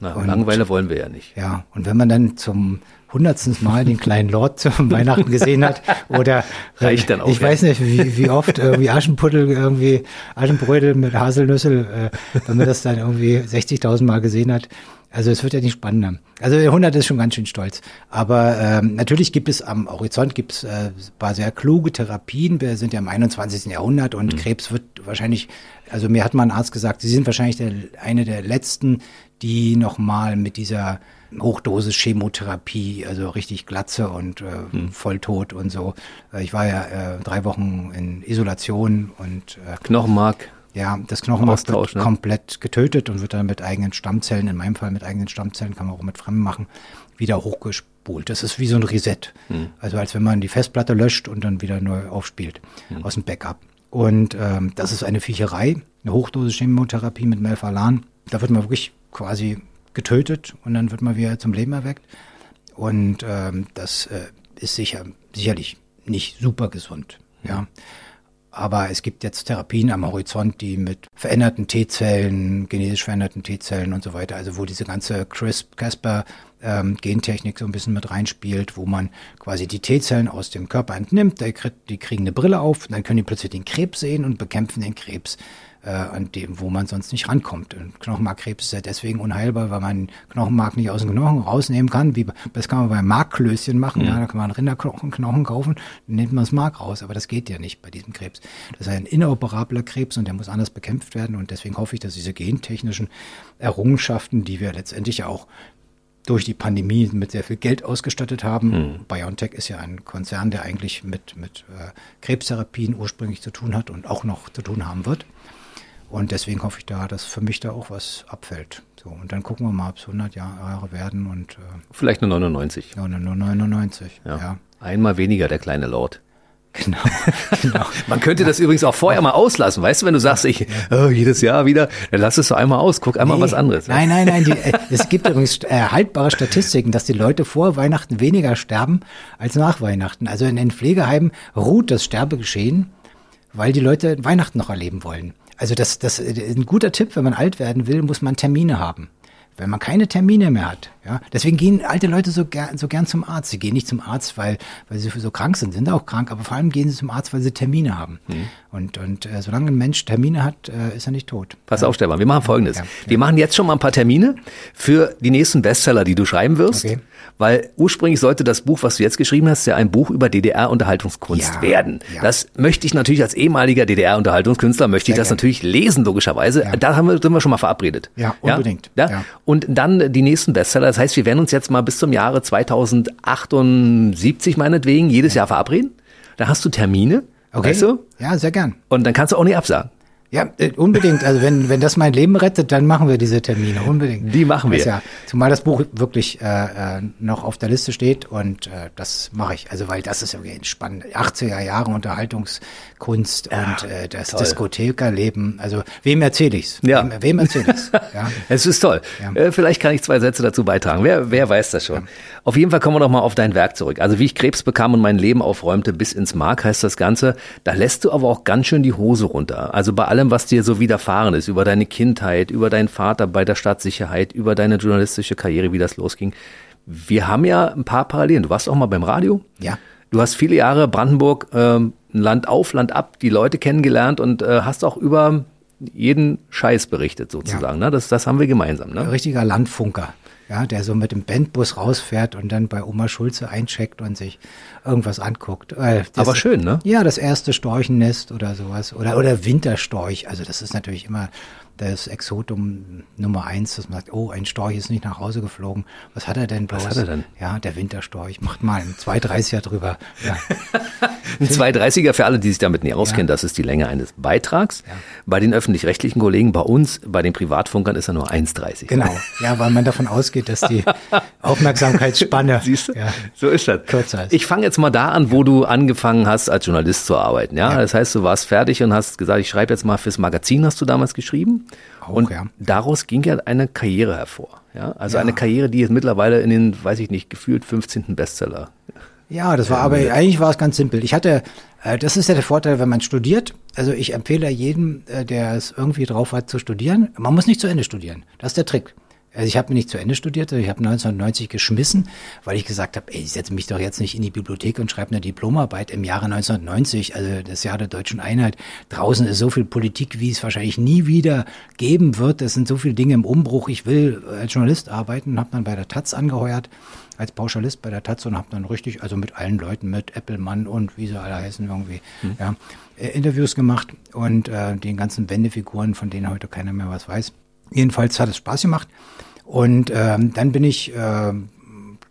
Na, Und- Langeweile wollen wir ja nicht. Ja, und wenn man dann zum hundertsten Mal den kleinen Lord zum [LAUGHS] Weihnachten gesehen hat oder äh, Reicht dann auch, ich ja. weiß nicht, wie, wie oft irgendwie Aschenputtel, irgendwie Aschenbrödel mit Haselnüssel, äh, wenn man das dann irgendwie 60.000 Mal gesehen hat. Also es wird ja nicht spannender. Also der 100 ist schon ganz schön stolz. Aber ähm, natürlich gibt es am Horizont gibt es äh, ein paar sehr kluge Therapien. Wir sind ja im 21. Jahrhundert Mhm. und Krebs wird wahrscheinlich, also mir hat mal ein Arzt gesagt, Sie sind wahrscheinlich der, eine der letzten, die nochmal mit dieser Hochdosis Chemotherapie, also richtig Glatze und äh, Mhm. Volltod und so. Ich war ja äh, drei Wochen in Isolation und äh, Knochenmark. ja, das Knochenmark Austausch, wird ne? komplett getötet und wird dann mit eigenen Stammzellen, in meinem Fall mit eigenen Stammzellen, kann man auch mit Fremden machen, wieder hochgespult. Das ist wie so ein Reset. Hm. Also als wenn man die Festplatte löscht und dann wieder neu aufspielt Hm. aus dem Backup. Und ähm, das ist eine Viecherei, eine Hochdosis Chemotherapie mit Melphalan. Da wird man wirklich quasi getötet und dann wird man wieder zum Leben erweckt. Und ähm, das äh, ist sicher sicherlich nicht super gesund. Ja. Aber es gibt jetzt Therapien am Horizont, die mit veränderten T-Zellen, genetisch veränderten T-Zellen und so weiter, also wo diese ganze CRISP-Casper ähm, so ein bisschen mit reinspielt, wo man quasi die T-Zellen aus dem Körper entnimmt, die kriegen eine Brille auf, und dann können die plötzlich den Krebs sehen und bekämpfen den Krebs äh, an dem, wo man sonst nicht rankommt. Und Knochenmarkkrebs ist ja deswegen unheilbar, weil man Knochenmark nicht aus dem Knochen rausnehmen kann. Wie, das kann man bei Markklößchen machen. Mhm. Ja, da kann man Rinderknochen Knochen kaufen, dann nimmt man das Mark raus. Aber das geht ja nicht bei diesem Krebs. Das ist ein inoperabler Krebs und der muss anders bekämpft werden. Und deswegen hoffe ich, dass diese gentechnischen Errungenschaften, die wir letztendlich ja auch durch die Pandemie mit sehr viel Geld ausgestattet haben. Hm. BioNTech ist ja ein Konzern, der eigentlich mit, mit äh, Krebstherapien ursprünglich zu tun hat und auch noch zu tun haben wird. Und deswegen hoffe ich da, dass für mich da auch was abfällt. So, und dann gucken wir mal, ob es 100 Jahre werden und äh, vielleicht nur 99. Ja, nur 99. Ja. ja. Einmal weniger der kleine Lord. Genau, [LAUGHS] genau. Man könnte das übrigens auch vorher mal auslassen, weißt du, wenn du sagst, ich oh, jedes Jahr wieder, dann lass es doch einmal aus, guck einmal nee, was anderes. Nein, nein, nein, die, äh, es gibt übrigens äh, haltbare Statistiken, dass die Leute vor Weihnachten weniger sterben als nach Weihnachten. Also in den Pflegeheimen ruht das Sterbegeschehen, weil die Leute Weihnachten noch erleben wollen. Also das, das ist ein guter Tipp, wenn man alt werden will, muss man Termine haben wenn man keine Termine mehr hat. Ja, deswegen gehen alte Leute so gern, so gern zum Arzt. Sie gehen nicht zum Arzt, weil, weil sie so krank sind, sind auch krank, aber vor allem gehen sie zum Arzt, weil sie Termine haben. Mhm. Und, und äh, solange ein Mensch Termine hat, äh, ist er nicht tot. Pass ja. auf, Stefan, wir machen Folgendes. Ja, wir machen jetzt schon mal ein paar Termine für die nächsten Bestseller, die du schreiben wirst. Okay. Weil ursprünglich sollte das Buch, was du jetzt geschrieben hast, ja ein Buch über DDR-Unterhaltungskunst werden. Das möchte ich natürlich als ehemaliger DDR-Unterhaltungskünstler, möchte ich das gern. natürlich lesen, logischerweise. Da haben wir, sind wir schon mal verabredet. Ja, unbedingt. Ja? Und dann die nächsten Bestseller. Das heißt, wir werden uns jetzt mal bis zum Jahre 2078 meinetwegen jedes Jahr verabreden. Da hast du Termine. Okay. Weißt du? Ja, sehr gern. Und dann kannst du auch nicht absagen. Ja, äh, unbedingt. Also wenn, wenn das mein Leben rettet, dann machen wir diese Termine. Unbedingt. Die machen wir. Ja, zumal das Buch wirklich äh, äh, noch auf der Liste steht und äh, das mache ich. Also weil das ist irgendwie spannend. 80er Jahre Unterhaltungskunst ja, und äh, das toll. Diskothekerleben. Also wem erzähle ich's? Ja. Wem, wem erzähle ich's? [LAUGHS] Ja. es ist toll. Ja. Äh, vielleicht kann ich zwei Sätze dazu beitragen. Wer, wer weiß das schon. Ja. Auf jeden Fall kommen wir noch mal auf dein Werk zurück. Also wie ich Krebs bekam und mein Leben aufräumte bis ins Mark heißt das Ganze. Da lässt du aber auch ganz schön die Hose runter. Also bei allem allem, was dir so widerfahren ist, über deine Kindheit, über deinen Vater bei der Stadtsicherheit, über deine journalistische Karriere, wie das losging. Wir haben ja ein paar Parallelen. Du warst auch mal beim Radio. Ja. Du hast viele Jahre Brandenburg ähm, Land auf, Land ab, die Leute kennengelernt und äh, hast auch über jeden Scheiß berichtet sozusagen. Ja. Ne? Das, das haben wir gemeinsam. Ne? Richtiger Landfunker ja, der so mit dem Bandbus rausfährt und dann bei Oma Schulze eincheckt und sich irgendwas anguckt. Äh, das, Aber schön, ne? Ja, das erste Storchennest oder sowas. Oder, oder Winterstorch. Also das ist natürlich immer das Exotum Nummer eins, das man sagt, oh, ein Storch ist nicht nach Hause geflogen. Was hat er denn bloß? Was hat er denn? Ja, der Winterstorch. Macht mal ein 230er drüber. Ja. [LAUGHS] ein 230er für alle, die sich damit nicht auskennen, ja. das ist die Länge eines Beitrags. Ja. Bei den öffentlich-rechtlichen Kollegen, bei uns, bei den Privatfunkern ist er nur 1,30. Genau. Ja, weil man davon ausgeht, dass die [LAUGHS] Aufmerksamkeitsspanne Siehst du? Ja, so ist das. Kürzer ist. Ich fange jetzt mal da an, wo du angefangen hast, als Journalist zu arbeiten. Ja? Das heißt, du warst fertig und hast gesagt, ich schreibe jetzt mal fürs Magazin, hast du damals geschrieben. Auch, und ja. daraus ging ja eine Karriere hervor. Ja? Also ja. eine Karriere, die jetzt mittlerweile in den, weiß ich nicht, gefühlt 15. Bestseller. Ja, das war aber eigentlich war es ganz simpel. Ich hatte, äh, das ist ja der Vorteil, wenn man studiert. Also ich empfehle jedem, äh, der es irgendwie drauf hat, zu studieren. Man muss nicht zu Ende studieren. Das ist der Trick. Also ich habe nicht zu Ende studiert, ich habe 1990 geschmissen, weil ich gesagt habe, ey, ich setze mich doch jetzt nicht in die Bibliothek und schreibe eine Diplomarbeit im Jahre 1990, also das Jahr der deutschen Einheit. Draußen ist so viel Politik, wie es wahrscheinlich nie wieder geben wird. Es sind so viele Dinge im Umbruch. Ich will als Journalist arbeiten, habe dann bei der Taz angeheuert als Pauschalist bei der Taz und habe dann richtig, also mit allen Leuten, mit Applemann und wie sie alle heißen irgendwie, mhm. ja, äh, Interviews gemacht und äh, den ganzen Wendefiguren, von denen heute keiner mehr was weiß. Jedenfalls hat es Spaß gemacht. Und ähm, dann bin ich äh,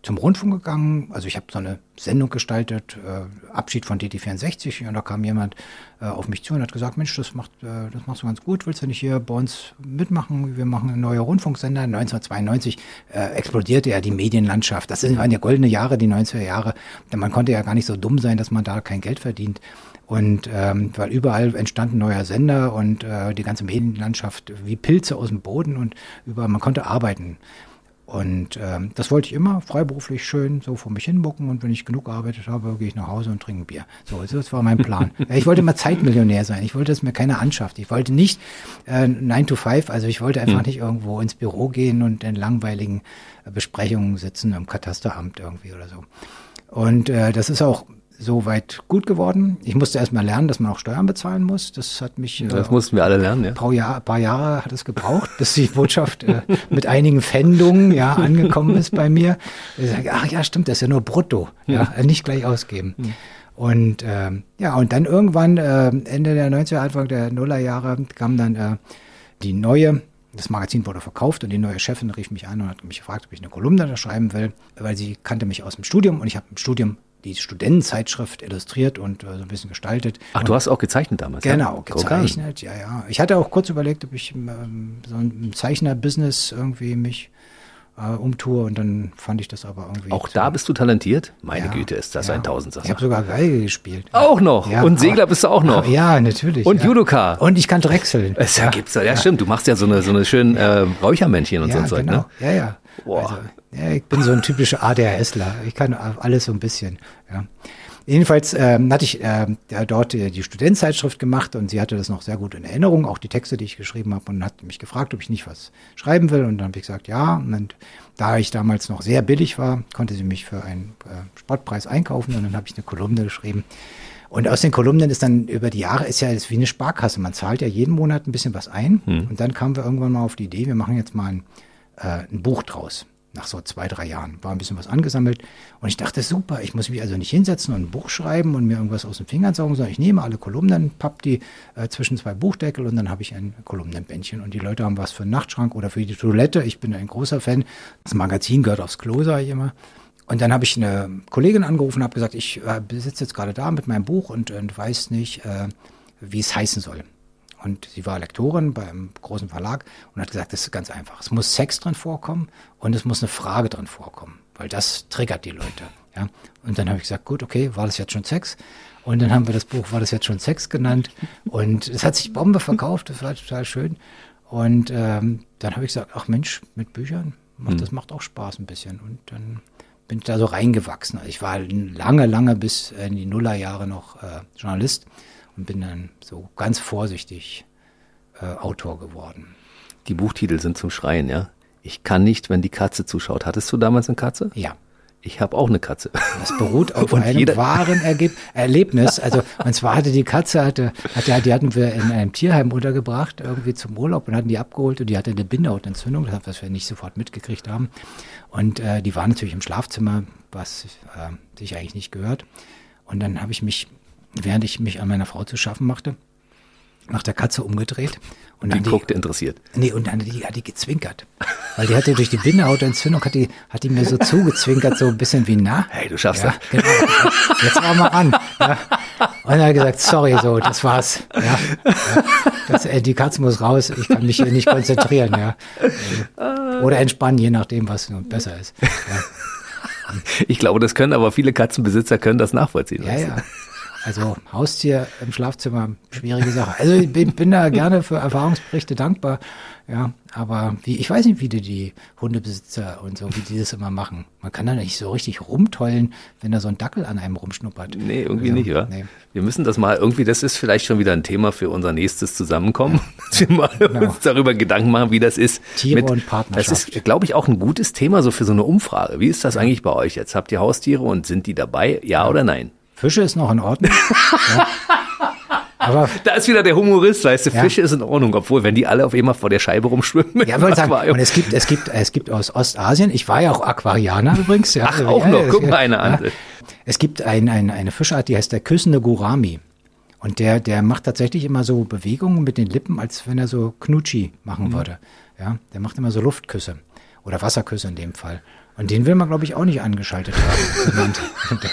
zum Rundfunk gegangen. Also ich habe so eine Sendung gestaltet, äh, Abschied von DT64. Und da kam jemand äh, auf mich zu und hat gesagt, Mensch, das, macht, äh, das machst du ganz gut. Willst du nicht hier bei uns mitmachen? Wir machen eine neue Rundfunksender. 1992 äh, explodierte ja die Medienlandschaft. Das waren ja goldene Jahre, die 90er Jahre. Denn man konnte ja gar nicht so dumm sein, dass man da kein Geld verdient. Und ähm, weil überall entstand ein neuer Sender und äh, die ganze Medienlandschaft wie Pilze aus dem Boden und überall, man konnte arbeiten. Und ähm, das wollte ich immer, freiberuflich schön so vor mich hinbucken und wenn ich genug gearbeitet habe, gehe ich nach Hause und trinke Bier. So, das war mein Plan. [LAUGHS] ich wollte immer Zeitmillionär sein. Ich wollte, dass mir keiner anschafft. Ich wollte nicht äh, 9 to 5, also ich wollte einfach hm. nicht irgendwo ins Büro gehen und in langweiligen äh, Besprechungen sitzen im Katasteramt irgendwie oder so. Und äh, das ist auch soweit gut geworden. Ich musste erst mal lernen, dass man auch Steuern bezahlen muss. Das hat mich. äh, Das mussten wir alle lernen, ja. paar, Jahr, paar Jahre hat es gebraucht, [LAUGHS] bis die Botschaft äh, mit einigen Pfändungen ja angekommen ist bei mir. Ich sage, ach ja, stimmt, das ist ja nur brutto, ja, nicht gleich ausgeben. Und ähm, ja, und dann irgendwann äh, Ende der 90er, Anfang der Nullerjahre kam dann äh, die neue, das Magazin wurde verkauft und die neue Chefin rief mich an und hat mich gefragt, ob ich eine Kolumne da schreiben will, weil sie kannte mich aus dem Studium und ich habe im Studium die Studentenzeitschrift illustriert und äh, so ein bisschen gestaltet. Ach, du hast auch gezeichnet damals. Genau, gezeichnet, ja, ja. Ich hatte auch kurz überlegt, ob ich ähm, so ein Zeichner-Business irgendwie mich äh, umtue und dann fand ich das aber irgendwie. Auch da bist du talentiert? Meine ja, Güte, ist das ja. ein Ich Tausendsasser. habe sogar Geige gespielt. Auch noch. Ja, Und Segler bist du auch noch. Ja, natürlich. Und. Judoka. Und ich kann drechseln. [LAUGHS] Es ja. gibt's ja, ja, stimmt. Du machst ja so eine, so eine schönen äh, Räuchermännchen und so ja, ein Zeug, genau. ne? Ja, ja. Also, ja. Ich bin so ein typischer ADHSler. Ich kann alles so ein bisschen. Ja. Jedenfalls ähm, hatte ich ja, dort äh, die Studentenzeitschrift gemacht und sie hatte das noch sehr gut in Erinnerung, auch die Texte, die ich geschrieben habe und hat mich gefragt, ob ich nicht was schreiben will und dann habe ich gesagt, ja. Und da ich damals noch sehr billig war, konnte sie mich für einen äh, Spottpreis einkaufen und dann habe ich eine Kolumne geschrieben. Und aus den Kolumnen ist dann über die Jahre ist ja ist wie eine Sparkasse. Man zahlt ja jeden Monat ein bisschen was ein. Und dann kamen wir irgendwann mal auf die Idee, wir machen jetzt mal ein, äh, ein Buch draus. Nach so zwei, drei Jahren war ein bisschen was angesammelt. Und ich dachte, super, ich muss mich also nicht hinsetzen und ein Buch schreiben und mir irgendwas aus den Fingern saugen, sondern ich nehme alle Kolumnen, papp die äh, zwischen zwei Buchdeckel und dann habe ich ein Kolumnenbändchen. Und die Leute haben was für einen Nachtschrank oder für die Toilette. Ich bin ein großer Fan. Das Magazin gehört aufs Klo, sage ich immer. Und dann habe ich eine Kollegin angerufen und habe gesagt, ich äh, sitze jetzt gerade da mit meinem Buch und, und weiß nicht, äh, wie es heißen soll. Und sie war Lektorin beim großen Verlag und hat gesagt, das ist ganz einfach. Es muss Sex drin vorkommen und es muss eine Frage drin vorkommen, weil das triggert die Leute. Ja? Und dann habe ich gesagt, gut, okay, war das jetzt schon Sex? Und dann haben wir das Buch, war das jetzt schon Sex genannt? Und es hat sich Bombe verkauft, das war total schön. Und ähm, dann habe ich gesagt, ach Mensch, mit Büchern, macht, das macht auch Spaß ein bisschen. Und dann bin ich da so reingewachsen. Also ich war lange, lange bis in die Nullerjahre noch äh, Journalist und bin dann so ganz vorsichtig äh, Autor geworden. Die Buchtitel sind zum Schreien, ja. Ich kann nicht, wenn die Katze zuschaut. Hattest du damals eine Katze? Ja. Ich habe auch eine Katze. Das beruht [LAUGHS] auf Und einem jeder- wahren Ergeb Erlebnis. Also, und zwar hatte die Katze, hatte, hatte, die hatten wir in einem Tierheim untergebracht, irgendwie zum Urlaub und hatten die abgeholt und die hatte eine Bindehautentzündung, das, was wir nicht sofort mitgekriegt haben. Und äh, die war natürlich im Schlafzimmer, was äh, sich eigentlich nicht gehört. Und dann habe ich mich, während ich mich an meiner Frau zu schaffen machte, nach der Katze umgedreht. Und Die dann die, guckte interessiert. Nee, und dann die, hat die gezwinkert. Weil die hatte durch die Bindehautentzündung, hat die, hat die mir so zugezwinkert, so ein bisschen wie na. Hey, du schaffst Ja, das. genau. Jetzt war mal an. Ja. Und dann hat er gesagt, sorry, so, das war's. Ja. Das, äh, die Katze muss raus, ich kann mich hier nicht konzentrieren. Ja. Oder entspannen, je nachdem, was nun besser ist. Ja, Ich glaube, das können aber viele Katzenbesitzer können das nachvollziehen. ja. du? ja. Also Haustier im Schlafzimmer, schwierige Sache. Also ich bin, bin da gerne für Erfahrungsberichte dankbar. Ja, aber wie, ich weiß nicht, wie die, die Hundebesitzer und so, wie die das immer machen. Man kann da nicht so richtig rumtollen, wenn da so ein Dackel an einem rumschnuppert. Nee, irgendwie Also, nicht, oder? Nee. Wir müssen das mal irgendwie, das ist vielleicht schon wieder ein Thema für unser nächstes Zusammenkommen, [LAUGHS] dass wir mal uns darüber Gedanken machen, wie das ist. Genau. Tiere und Partnerschaft. Das ist, glaube ich, auch ein gutes Thema so für so eine Umfrage. Wie ist das eigentlich bei euch jetzt? Habt ihr Haustiere und sind die dabei? Ja, oder nein? Fische ist noch in Ordnung. [LAUGHS] ja. Aber Da ist wieder der Humorist, weißt du, Ja. Fische ist in Ordnung, obwohl, wenn die alle auf einmal vor der Scheibe rumschwimmen. ja, wollte [LAUGHS] sagen, und es gibt, es gibt, es gibt aus Ostasien, ich war ja auch Aquarianer übrigens. Ja, Ach, auch noch, es- guck mal eine an. Es gibt ein, ein, eine Fischart, die heißt der küssende Gurami. Und der, der macht tatsächlich immer so Bewegungen mit den Lippen, als wenn er so Knutschi machen Mhm. würde. Ja, der macht immer so Luftküsse. Oder Wasserküsse in dem Fall. Und den will man, glaube ich, auch nicht angeschaltet haben. [LAUGHS]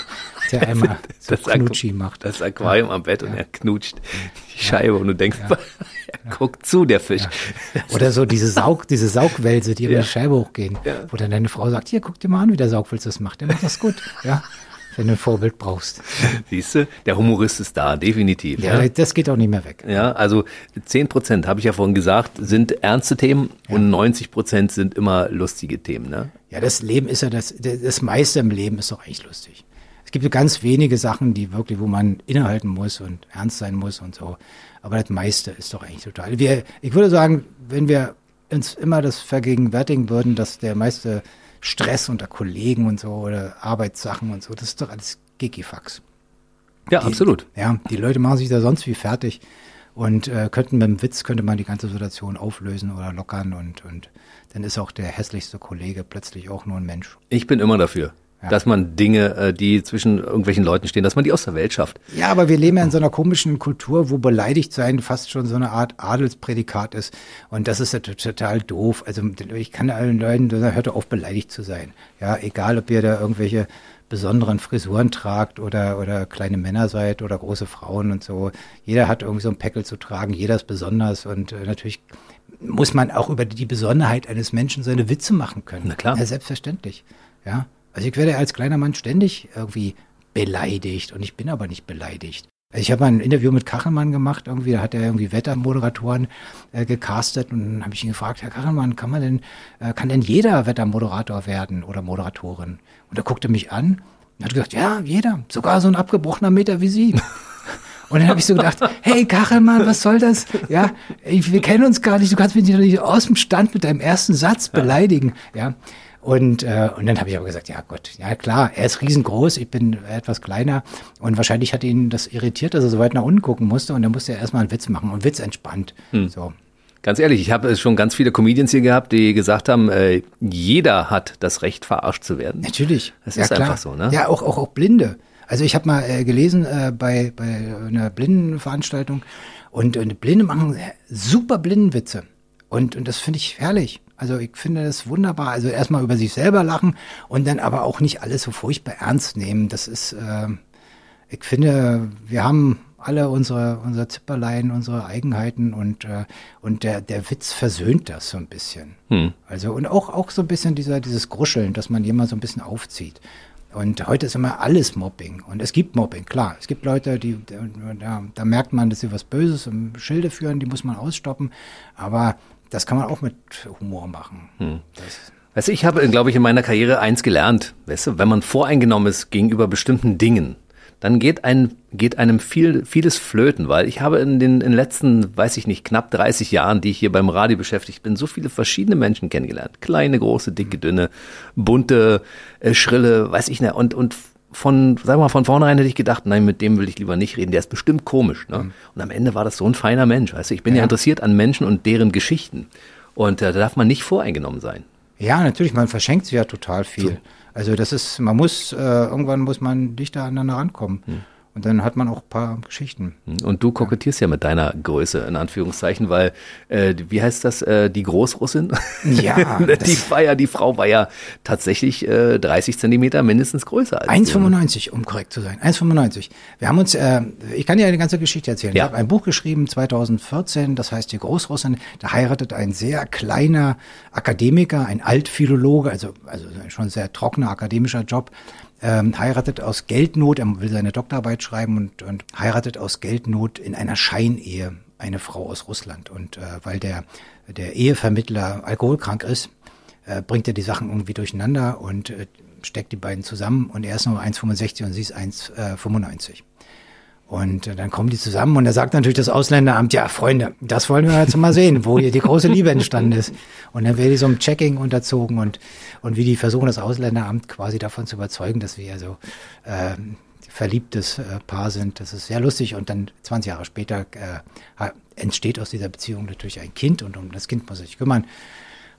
Der, einmal so Das Knutschi macht. Das Aquarium am Bett und er knutscht die Scheibe und du denkst, [LAUGHS] er guckt zu, der Fisch. Oder so diese Saug, diese Saugwälse, die über Ja. die Scheibe hochgehen. Ja. Wo dann deine Frau sagt, hier, guck dir mal an, wie der Saugwälz das macht. Der macht das gut. Ja. Wenn du ein Vorbild brauchst. [LAUGHS] Siehst du, der Humorist ist da, definitiv. Ja, Ja, das geht auch nicht mehr weg. ja also 10 Prozent, habe ich ja vorhin gesagt, sind ernste Themen und 90 Prozent sind immer lustige Themen. Ne? Ja, das Leben ist ja das, das meiste im Leben ist doch eigentlich lustig. Es gibt ganz wenige Sachen, die wirklich, wo man innehalten muss und ernst sein muss und so. Aber das meiste ist doch eigentlich total. Wir, ich würde sagen, wenn wir uns immer das vergegenwärtigen würden, dass der meiste Stress unter Kollegen und so oder Arbeitssachen und so, das ist doch alles Gigifax. Ja, die, absolut. Ja, die Leute machen sich da sonst wie fertig und äh, könnten mit dem Witz könnte man die ganze Situation auflösen oder lockern und und dann ist auch der hässlichste Kollege plötzlich auch nur ein Mensch. Ich bin immer dafür. Ja. Dass man Dinge, äh, die zwischen irgendwelchen Leuten stehen, dass man die aus der Welt schafft. Ja, aber wir leben ja in so einer komischen Kultur, wo beleidigt sein fast schon so eine Art Adelsprädikat ist. Und das ist ja total doof. Also ich kann allen Leuten, hört auf, beleidigt zu sein. Ja, egal, ob ihr da irgendwelche besonderen Frisuren tragt oder, oder kleine Männer seid oder große Frauen und so. Jeder hat irgendwie so ein Päckel zu tragen, jeder ist besonders und äh, natürlich muss man auch über die Besonderheit eines Menschen seine Witze machen können. Na klar. Ja, selbstverständlich. Ja. Also ich werde als kleiner Mann ständig irgendwie beleidigt und ich bin aber nicht beleidigt. Also ich habe mal ein Interview mit Kachelmann gemacht, irgendwie, da hat er irgendwie Wettermoderatoren äh, gecastet und dann habe ich ihn gefragt, Herr Kachelmann, kann man denn, äh, kann denn jeder Wettermoderator werden oder Moderatorin? Und er guckte mich an und hat gesagt, ja, jeder, sogar so ein abgebrochener Meter wie Sie. [LAUGHS] Und dann habe ich so gedacht, hey Kachelmann, was soll das? Ja, ich, wir kennen uns gar nicht, du kannst mich nicht aus dem Stand mit deinem ersten Satz beleidigen. Ja. Und, äh, und dann habe ich aber gesagt, ja Gott, ja klar, er ist riesengroß, ich bin etwas kleiner und wahrscheinlich hat ihn das irritiert, dass er so weit nach unten gucken musste und dann musste er erstmal einen Witz machen und Witz entspannt. Hm. So. Ganz ehrlich, ich habe schon ganz viele Comedians hier gehabt, die gesagt haben, äh, jeder hat das Recht, verarscht zu werden. Natürlich. Das ja, ist klar. einfach so, ne? Ja, auch, auch, auch Blinde. Also ich habe mal äh, gelesen äh, bei, bei einer Blindenveranstaltung und, und Blinde machen super Blindenwitze. Und, und das finde ich herrlich. Also ich finde das wunderbar. Also erstmal über sich selber lachen und dann aber auch nicht alles so furchtbar ernst nehmen. Das ist, äh, ich finde, wir haben alle unsere, unsere Zipperlein, unsere Eigenheiten und, äh, und der, der Witz versöhnt das so ein bisschen. Hm. Also und auch, auch so ein bisschen dieser, dieses Gruscheln, dass man jemand so ein bisschen aufzieht. Und heute ist immer alles Mobbing. Und es gibt Mobbing, klar. Es gibt Leute, die, da, da merkt man, dass sie was Böses im Schilde führen, die muss man ausstoppen. Aber das kann man auch mit Humor machen. Hm. Weißt du, ich habe, glaube ich, in meiner Karriere eins gelernt. Weißt du, wenn man voreingenommen ist gegenüber bestimmten Dingen, dann geht, ein, geht einem viel, vieles flöten, weil ich habe in den, in den letzten, weiß ich nicht, knapp 30 Jahren, die ich hier beim Radio beschäftigt bin, so viele verschiedene Menschen kennengelernt. Kleine, große, dicke, dünne, bunte, äh, schrille, weiß ich nicht, und, und von, wir mal, von vornherein hätte ich gedacht, nein, mit dem will ich lieber nicht reden, der ist bestimmt komisch. Ne? Mhm. Und am Ende war das so ein feiner Mensch. Weißt du? Ich bin ja, ja interessiert an Menschen und deren Geschichten. Und äh, da darf man nicht voreingenommen sein. Ja, natürlich, man verschenkt sich ja total viel. So. Also das ist, man muss, äh, irgendwann muss man dichter aneinander rankommen. Mhm. Und dann hat man auch ein paar Geschichten. Und du kokettierst ja, ja mit deiner Größe, in Anführungszeichen, weil, äh, wie heißt das, äh, die Großrussin? Ja. [LAUGHS] die war ja, die Frau war ja tatsächlich äh, 30 Zentimeter mindestens größer als 1,95, um korrekt zu sein. 1,95. Wir haben uns, äh, ich kann dir eine ganze Geschichte erzählen. Ja. Ich habe ein Buch geschrieben, 2014, das heißt Die Großrussin. Da heiratet ein sehr kleiner Akademiker, ein Altphilologe, also, also schon sehr trockener akademischer Job ähm, heiratet aus Geldnot, er will seine Doktorarbeit schreiben und, und heiratet aus Geldnot in einer Scheinehe eine Frau aus Russland. Und äh, weil der, der Ehevermittler alkoholkrank ist, äh, bringt er die Sachen irgendwie durcheinander und äh, steckt die beiden zusammen und er ist nur 1,65 und sie ist 1,95. Und äh, dann kommen die zusammen und da sagt natürlich das Ausländeramt, ja, Freunde, das wollen wir jetzt mal sehen, wo hier die große Liebe entstanden ist. Und dann werde ich so einem Checking unterzogen und, und wie die versuchen, das Ausländeramt quasi davon zu überzeugen, dass wir ja so äh, verliebtes äh, Paar sind. Das ist sehr lustig. Und dann 20 Jahre später äh, entsteht aus dieser Beziehung natürlich ein Kind und um das Kind muss er sich kümmern.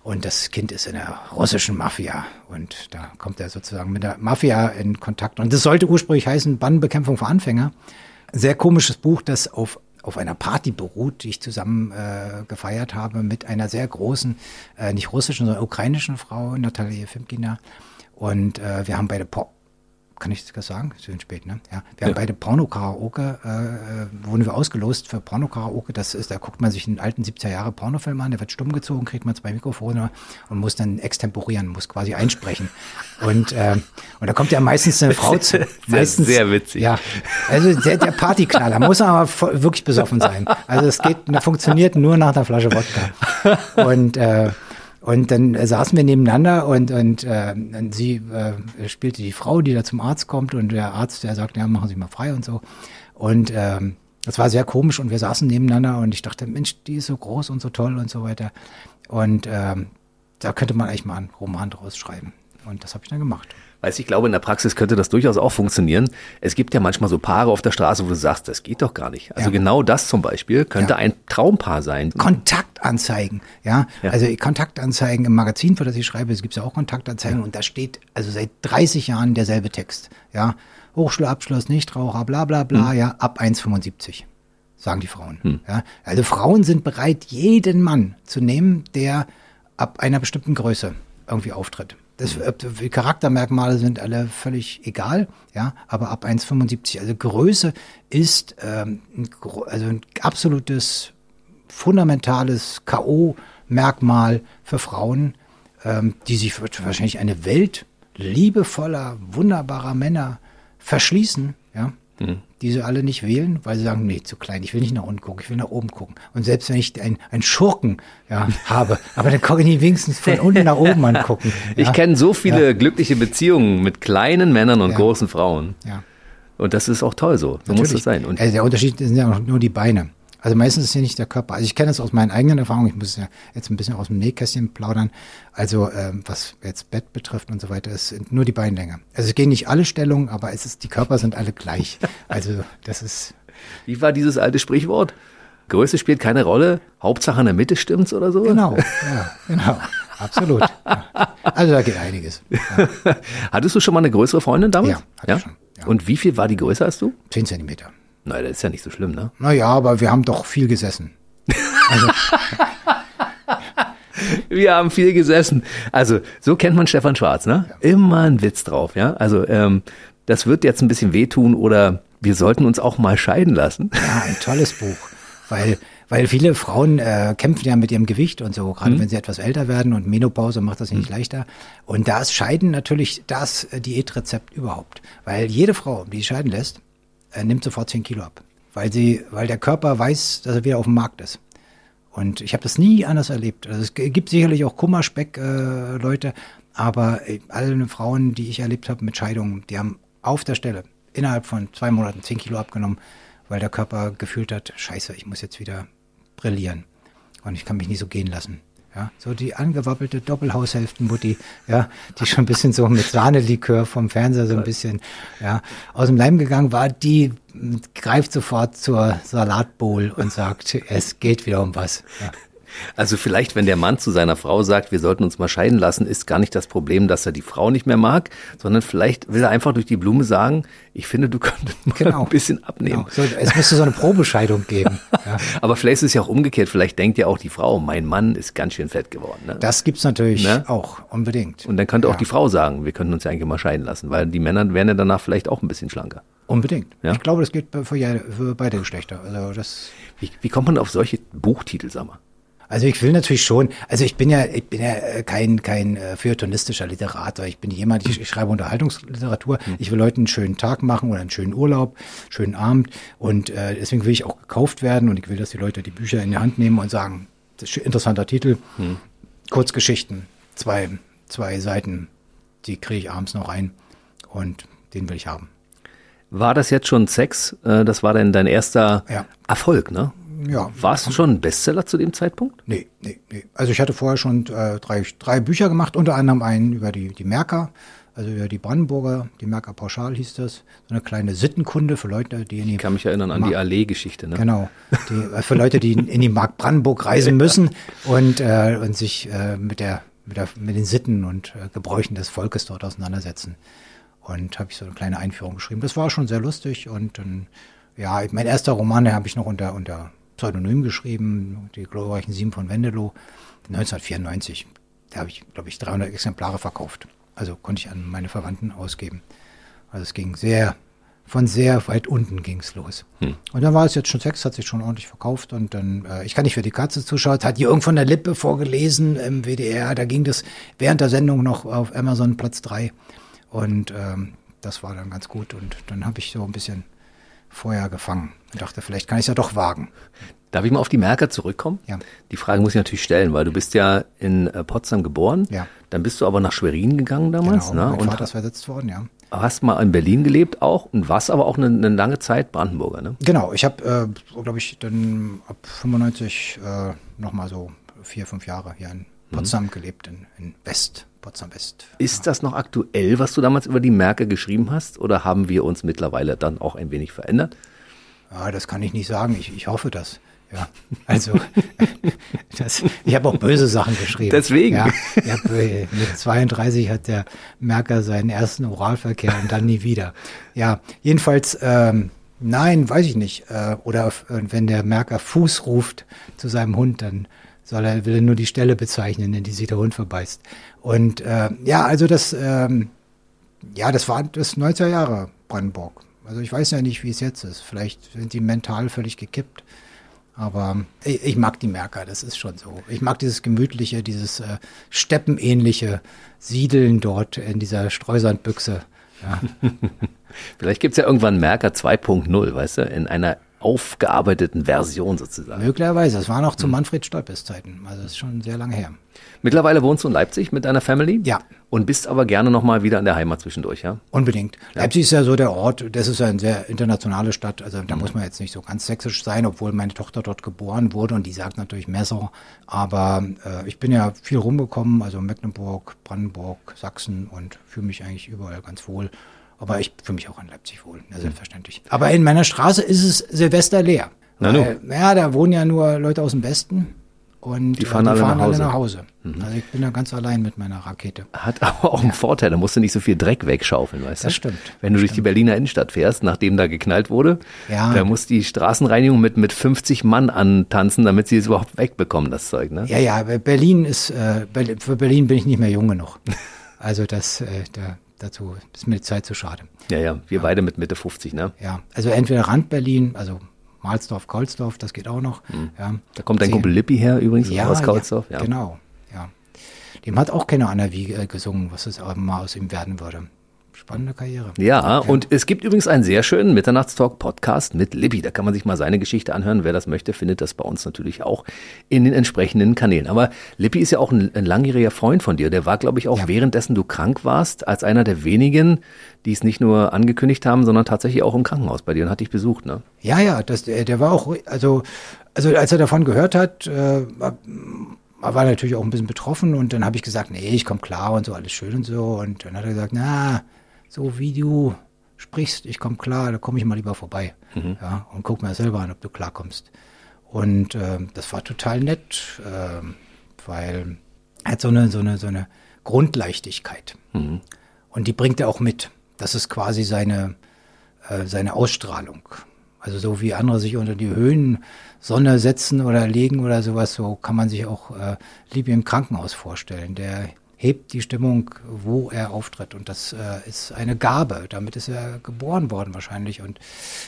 Und das Kind ist in der russischen Mafia. Und da kommt er sozusagen mit der Mafia in Kontakt. Und das sollte ursprünglich heißen Bannbekämpfung für Anfänger sehr komisches Buch, das auf auf einer Party beruht, die ich zusammen äh, gefeiert habe mit einer sehr großen, äh, nicht russischen, sondern ukrainischen Frau, Natalia Fimkina. Und äh, wir haben beide Pop kann ich das sagen? Schön spät, ne? Ja. Wir ja. haben beide Porno-Karaoke, äh, wurden wir ausgelost für Porno-Karaoke. Das ist, da guckt man sich einen alten 70er Jahre Pornofilm an, der wird stumm gezogen, kriegt man zwei Mikrofone und muss dann extemporieren, muss quasi einsprechen. [LAUGHS] Und, äh, und da kommt ja meistens eine Frau zu. Meistens, sehr witzig. Ja. Also der, der Partyknaller muss aber wirklich besoffen sein. Also es geht, funktioniert nur nach einer Flasche Wodka. [LAUGHS] Und äh, und dann äh, saßen wir nebeneinander und, und äh, sie äh, spielte die Frau, die da zum Arzt kommt und der Arzt, der sagt, ja, machen Sie mal frei und so. Und ähm, das war sehr komisch und wir saßen nebeneinander und ich dachte, Mensch, die ist so groß und so toll und so weiter. Und ähm, da könnte man eigentlich mal einen Roman draus schreiben. Und das habe ich dann gemacht. Weißt ich glaube, in der Praxis könnte das durchaus auch funktionieren. Es gibt ja manchmal so Paare auf der Straße, wo du sagst, das geht doch gar nicht. Also Ja. genau das zum Beispiel könnte Ja. ein Traumpaar sein. Kontaktanzeigen, ja? Ja. Also Kontaktanzeigen im Magazin, für das ich schreibe, es gibt ja auch Kontaktanzeigen und da steht also seit 30 Jahren derselbe Text, ja? Hochschulabschluss, Nichtraucher, bla bla bla, ja, ab 1,75, sagen die Frauen. Ja? Also Frauen sind bereit, jeden Mann zu nehmen, der ab einer bestimmten Größe irgendwie auftritt. Das, äh, die Charaktermerkmale sind alle völlig egal, ja, aber ab 1,75. Also Größe ist ähm, ein, also ein absolutes fundamentales K.O.-Merkmal für Frauen, ähm, die sich wahrscheinlich eine Welt liebevoller, wunderbarer Männer verschließen, ja, die sie alle nicht wählen, weil sie sagen, nee, zu klein, ich will nicht nach unten gucken, ich will nach oben gucken. Und selbst wenn ich einen, Schurken ja, [LAUGHS] habe, aber dann kann ich ihn wenigstens von unten nach oben angucken. [LAUGHS] Ich ja. kenne so viele glückliche Beziehungen mit kleinen Männern und Ja. großen Frauen. Ja. Und das ist auch toll so. So muss das sein. Und also der Unterschied sind ja auch nur die Beine. Also meistens ist ja nicht der Körper. Also ich kenne das aus meinen eigenen Erfahrungen. Ich muss ja jetzt ein bisschen aus dem Nähkästchen plaudern. Also ähm, was jetzt Bett betrifft und so weiter, es sind nur die Beinlänge. Also es gehen nicht alle Stellungen, aber es ist die Körper sind alle gleich. Also das ist wie war dieses alte Sprichwort? Größe spielt keine Rolle, Hauptsache in der Mitte stimmt's oder so? genau, ja, genau, absolut. Ja. [LAUGHS] Also da geht einiges. Ja. Hattest du schon mal eine größere Freundin damals? Ja, hatte ich schon, ja. Und wie viel war die größer als du? Zehn Zentimeter. Nein, das ist ja nicht so schlimm, ne? Naja, aber wir haben doch viel gesessen. [LAUGHS] Wir haben viel gesessen. Also, so kennt man Stefan Schwarz, ne? Immer ein Witz drauf, ja? Also, ähm, das wird jetzt ein bisschen wehtun oder wir sollten uns auch mal scheiden lassen. Ja, ein [LAUGHS] tolles Buch, weil weil viele Frauen äh, kämpfen ja mit ihrem Gewicht und so, gerade wenn sie etwas älter werden und Menopause macht das nicht leichter. Und da ist Scheiden natürlich das äh, Diätrezept überhaupt, weil jede Frau, die sich scheiden lässt, äh, nimmt sofort 10 Kilo ab, weil sie, weil der Körper weiß, dass er wieder auf dem Markt ist. Und ich habe das nie anders erlebt. Also es gibt sicherlich auch Kummerspeck-Leute, äh, aber äh, alle Frauen, die ich erlebt habe mit Scheidungen, die haben auf der Stelle innerhalb von zwei Monaten 10 Kilo abgenommen, weil der Körper gefühlt hat, scheiße, ich muss jetzt wieder brillieren. Und ich kann mich nicht so gehen lassen. Ja, so die angewappelte Doppelhaushälftenmutti, ja, die schon ein bisschen so mit Sahnelikör vom Fernseher so ein bisschen, ja, aus dem Leim gegangen war, die greift sofort zur Salatbowl und sagt, es geht wieder um was. Ja. Also vielleicht, wenn der Mann zu seiner Frau sagt, wir sollten uns mal scheiden lassen, ist gar nicht das Problem, dass er die Frau nicht mehr mag, sondern vielleicht will er einfach durch die Blume sagen, ich finde, du könntest mal Genau. ein bisschen abnehmen. Genau. So, es müsste so eine Probescheidung geben. [LAUGHS] Ja. Aber vielleicht ist es ja auch umgekehrt, vielleicht denkt ja auch die Frau, mein Mann ist ganz schön fett geworden. Ne? Das gibt's natürlich Ne? auch, unbedingt. Und dann könnte auch Ja. die Frau sagen, wir könnten uns ja eigentlich mal scheiden lassen, weil die Männer werden ja danach vielleicht auch ein bisschen schlanker. Unbedingt. Ja. Ich glaube, das geht für, für beide Geschlechter. Also das Wie, wie kommt man auf solche Buchtitel, sag mal? Also ich will natürlich schon, also ich bin ja, ich bin ja äh, kein, kein äh, feuilletonistischer Literator. Ich bin jemand, ich, ich schreibe Unterhaltungsliteratur. Ich will Leuten einen schönen Tag machen oder einen schönen Urlaub, schönen Abend. Und äh, deswegen will ich auch gekauft werden und ich will, dass die Leute die Bücher in die Hand nehmen und sagen, das ist ein interessanter Titel, Kurzgeschichten, zwei, zwei Seiten, die kriege ich abends noch rein und den will ich haben. War das jetzt schon Sex? Äh, Das war denn dein erster Ja. Erfolg, ne? Ja, Warst du schon ein Bestseller zu dem Zeitpunkt? Nee, nee, nee. Also ich hatte vorher schon äh, drei, drei Bücher gemacht, unter anderem einen über die, die Merker, also über die Brandenburger, die Merker Pauschal hieß das. So eine kleine Sittenkunde für Leute, die in die Ich kann mich erinnern an die Allee-Geschichte, ne? Genau. Die, äh, für Leute, die in die Mark Brandenburg reisen [LAUGHS] müssen und, äh, und sich äh, mit, der, mit, der, mit den Sitten und äh, Gebräuchen des Volkes dort auseinandersetzen. Und habe ich so eine kleine Einführung geschrieben. Das war schon sehr lustig und dann, ja, mein erster Roman, den habe ich noch unter, unter Pseudonym geschrieben, die glorreichen Sieben von Wendelow, 1994. Da habe ich, glaube ich, 300 Exemplare verkauft. Also konnte ich an meine Verwandten ausgeben. Also es ging sehr, von sehr weit unten ging's los. Und dann war es jetzt schon Sex, hat sich schon ordentlich verkauft und dann, äh, ich kann nicht für die Katze zuschauen, hat Jürgen von der Lippe vorgelesen im WDR, da ging das während der Sendung noch auf Amazon Platz drei und ähm, das war dann ganz gut und dann habe ich so ein bisschen Feuer gefangen und dachte, vielleicht kann ich es ja doch wagen. Darf ich mal auf die Merker zurückkommen? Ja. Die Frage muss ich natürlich stellen, weil du bist ja in äh, Potsdam geboren. Ja. Dann bist du aber nach Schwerin gegangen damals, Genau, ne? mein Vater ist versetzt worden, ja. hast mal in Berlin gelebt auch und warst aber auch eine, eine lange Zeit Brandenburger, ne? Genau, ich habe, äh, glaube ich, dann ab 95 äh, nochmal so vier, fünf Jahre hier in Potsdam gelebt, in, in Potsdam West. Ist das noch aktuell, was du damals über die Märkte geschrieben hast? Oder haben wir uns mittlerweile dann auch ein wenig verändert? Ja, das kann ich nicht sagen. Ich, ich hoffe das. Ja, also [LAUGHS] das, ich habe auch böse Sachen geschrieben. Deswegen. Ja, hab, mit 32 hat der Merker seinen ersten Oralverkehr und dann nie wieder. Ja, jedenfalls, ähm, nein, weiß ich nicht. Äh, oder wenn der Merker Fuß ruft zu seinem Hund, dann soll er, will er nur die Stelle bezeichnen, in die sich der Hund verbeißt. Und äh, ja, also das, ähm, ja, das war das 90er Jahre Brandenburg. Also ich weiß ja nicht, wie es jetzt ist. Vielleicht sind die mental völlig gekippt. Aber ich, ich, mag die Merker, das ist schon so. Ich mag dieses gemütliche, dieses äh, steppenähnliche Siedeln dort in dieser Streusandbüchse. Ja. [LAUGHS] Vielleicht gibt es ja irgendwann Merker 2.0, weißt du, in einer aufgearbeiteten Version sozusagen. Möglicherweise. Das war noch zu. Manfred Stolpes Zeiten. Also das ist schon sehr lange her. Mittlerweile wohnst du in Leipzig mit deiner Family? Ja. Und bist aber gerne nochmal wieder in der Heimat zwischendurch, ja? Unbedingt. Ja. Leipzig ist ja so der Ort, das ist ja eine sehr internationale Stadt, also da mhm. muss man jetzt nicht so ganz sächsisch sein, obwohl meine Tochter dort geboren wurde und die sagt natürlich Messer. Aber äh, ich bin ja viel rumgekommen, also Mecklenburg, Brandenburg, Sachsen und fühle mich eigentlich überall ganz wohl. Aber ich fühle mich auch in Leipzig wohl, ja, selbstverständlich. Aber in meiner Straße ist es Silvester leer. Na, weil, ja, da wohnen ja nur Leute aus dem Westen. Und die fahren, äh, die alle, fahren nach alle, nach Hause. Mhm. Also ich bin da ganz allein mit meiner Rakete. Hat aber auch ja. einen Vorteil, da musst du nicht so viel Dreck wegschaufeln, weißt du? Das stimmt. Wenn du das durch stimmt. die Berliner Innenstadt fährst, nachdem da geknallt wurde, ja. da muss die Straßenreinigung mit, mit 50 Mann antanzen, damit sie es überhaupt wegbekommen, das Zeug, ne? Ja, ja, Berlin ist, äh, für Berlin bin ich nicht mehr jung genug. [LAUGHS] Also das, äh, da, dazu ist mir die Zeit zu schade. Ja, ja, wir ja. beide mit Mitte 50, ne? Ja, also entweder Rand Berlin, also Mahlsdorf, Kolsdorf, das geht auch noch. Mhm. Ja. Da kommt dein Kumpel Lippi her übrigens ja, aus Kolsdorf. Ja, ja, genau, ja. Dem hat auch keiner Anna Wiege gesungen, was es mal aus ihm werden würde. Spannende Karriere. Ja, und es gibt übrigens einen sehr schönen Mitternachtstalk-Podcast mit Libby. Da kann man sich mal seine Geschichte anhören. Wer das möchte, findet das bei uns natürlich auch in den entsprechenden Kanälen. Aber Libby ist ja auch ein, ein langjähriger Freund von dir. Der war, glaube ich, auch ja. währenddessen du krank warst, als einer der wenigen, die es nicht nur angekündigt haben, sondern tatsächlich auch im Krankenhaus bei dir und hat dich besucht, ne? Ja, ja, das, der war auch, also, also als er davon gehört hat, äh, war natürlich auch ein bisschen betroffen und dann habe ich gesagt, nee, ich komme klar und so, alles schön und so. Und dann hat er gesagt, na, so wie du sprichst, ich komme klar, da komme ich mal lieber vorbei. Mhm. Ja, und guck mir selber an, ob du klarkommst. Und äh, das war total nett, äh, weil er hat so eine, so eine, so eine Grundleichtigkeit. Mhm. Und die bringt er auch mit. Das ist quasi seine, äh, seine Ausstrahlung. Also so wie andere sich unter die Höhensonne setzen oder legen oder sowas, so kann man sich auch äh, Liebe im Krankenhaus vorstellen. Der hebt die Stimmung, wo er auftritt. Und das äh, ist eine Gabe. Damit ist er geboren worden wahrscheinlich. Und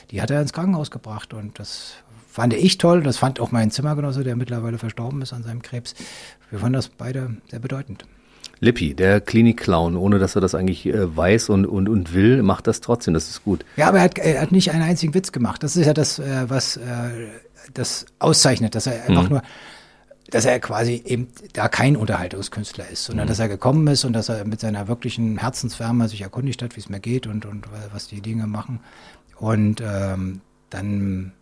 die hat er ins Krankenhaus gebracht. Und das fand ich toll. Das fand auch mein Zimmergenosse, der mittlerweile verstorben ist an seinem Krebs. Wir fanden das beide sehr bedeutend. Lippi, der Klinik-Clown, ohne dass er das eigentlich äh, weiß und, und, und will, macht das trotzdem. Das ist gut. Ja, aber er hat, er hat nicht einen einzigen Witz gemacht. Das ist ja das, äh, was äh, das auszeichnet, dass er einfach mhm. nur dass er quasi eben da kein Unterhaltungskünstler ist, sondern mhm. dass er gekommen ist und dass er mit seiner wirklichen Herzenswärme sich erkundigt hat, wie es mir geht und, und was die Dinge machen. Und ähm, dann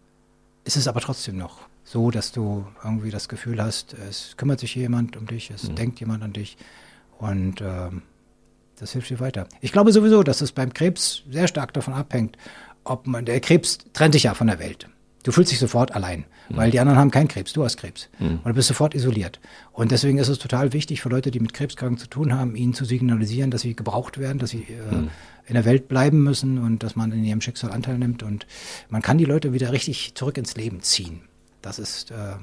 ist es aber trotzdem noch so, dass du irgendwie das Gefühl hast, es kümmert sich jemand um dich, es mhm. denkt jemand an dich und ähm, das hilft dir weiter. Ich glaube sowieso, dass es beim Krebs sehr stark davon abhängt, ob man, der Krebs trennt dich ja von der Welt. Du fühlst dich sofort allein, mhm. weil die anderen haben keinen Krebs, du hast Krebs. Mhm. Und du bist sofort isoliert. Und deswegen ist es total wichtig für Leute, die mit Krebskranken zu tun haben, ihnen zu signalisieren, dass sie gebraucht werden, dass sie äh, mhm. in der Welt bleiben müssen und dass man in ihrem Schicksal Anteil nimmt. Und man kann die Leute wieder richtig zurück ins Leben ziehen. Das ist äh,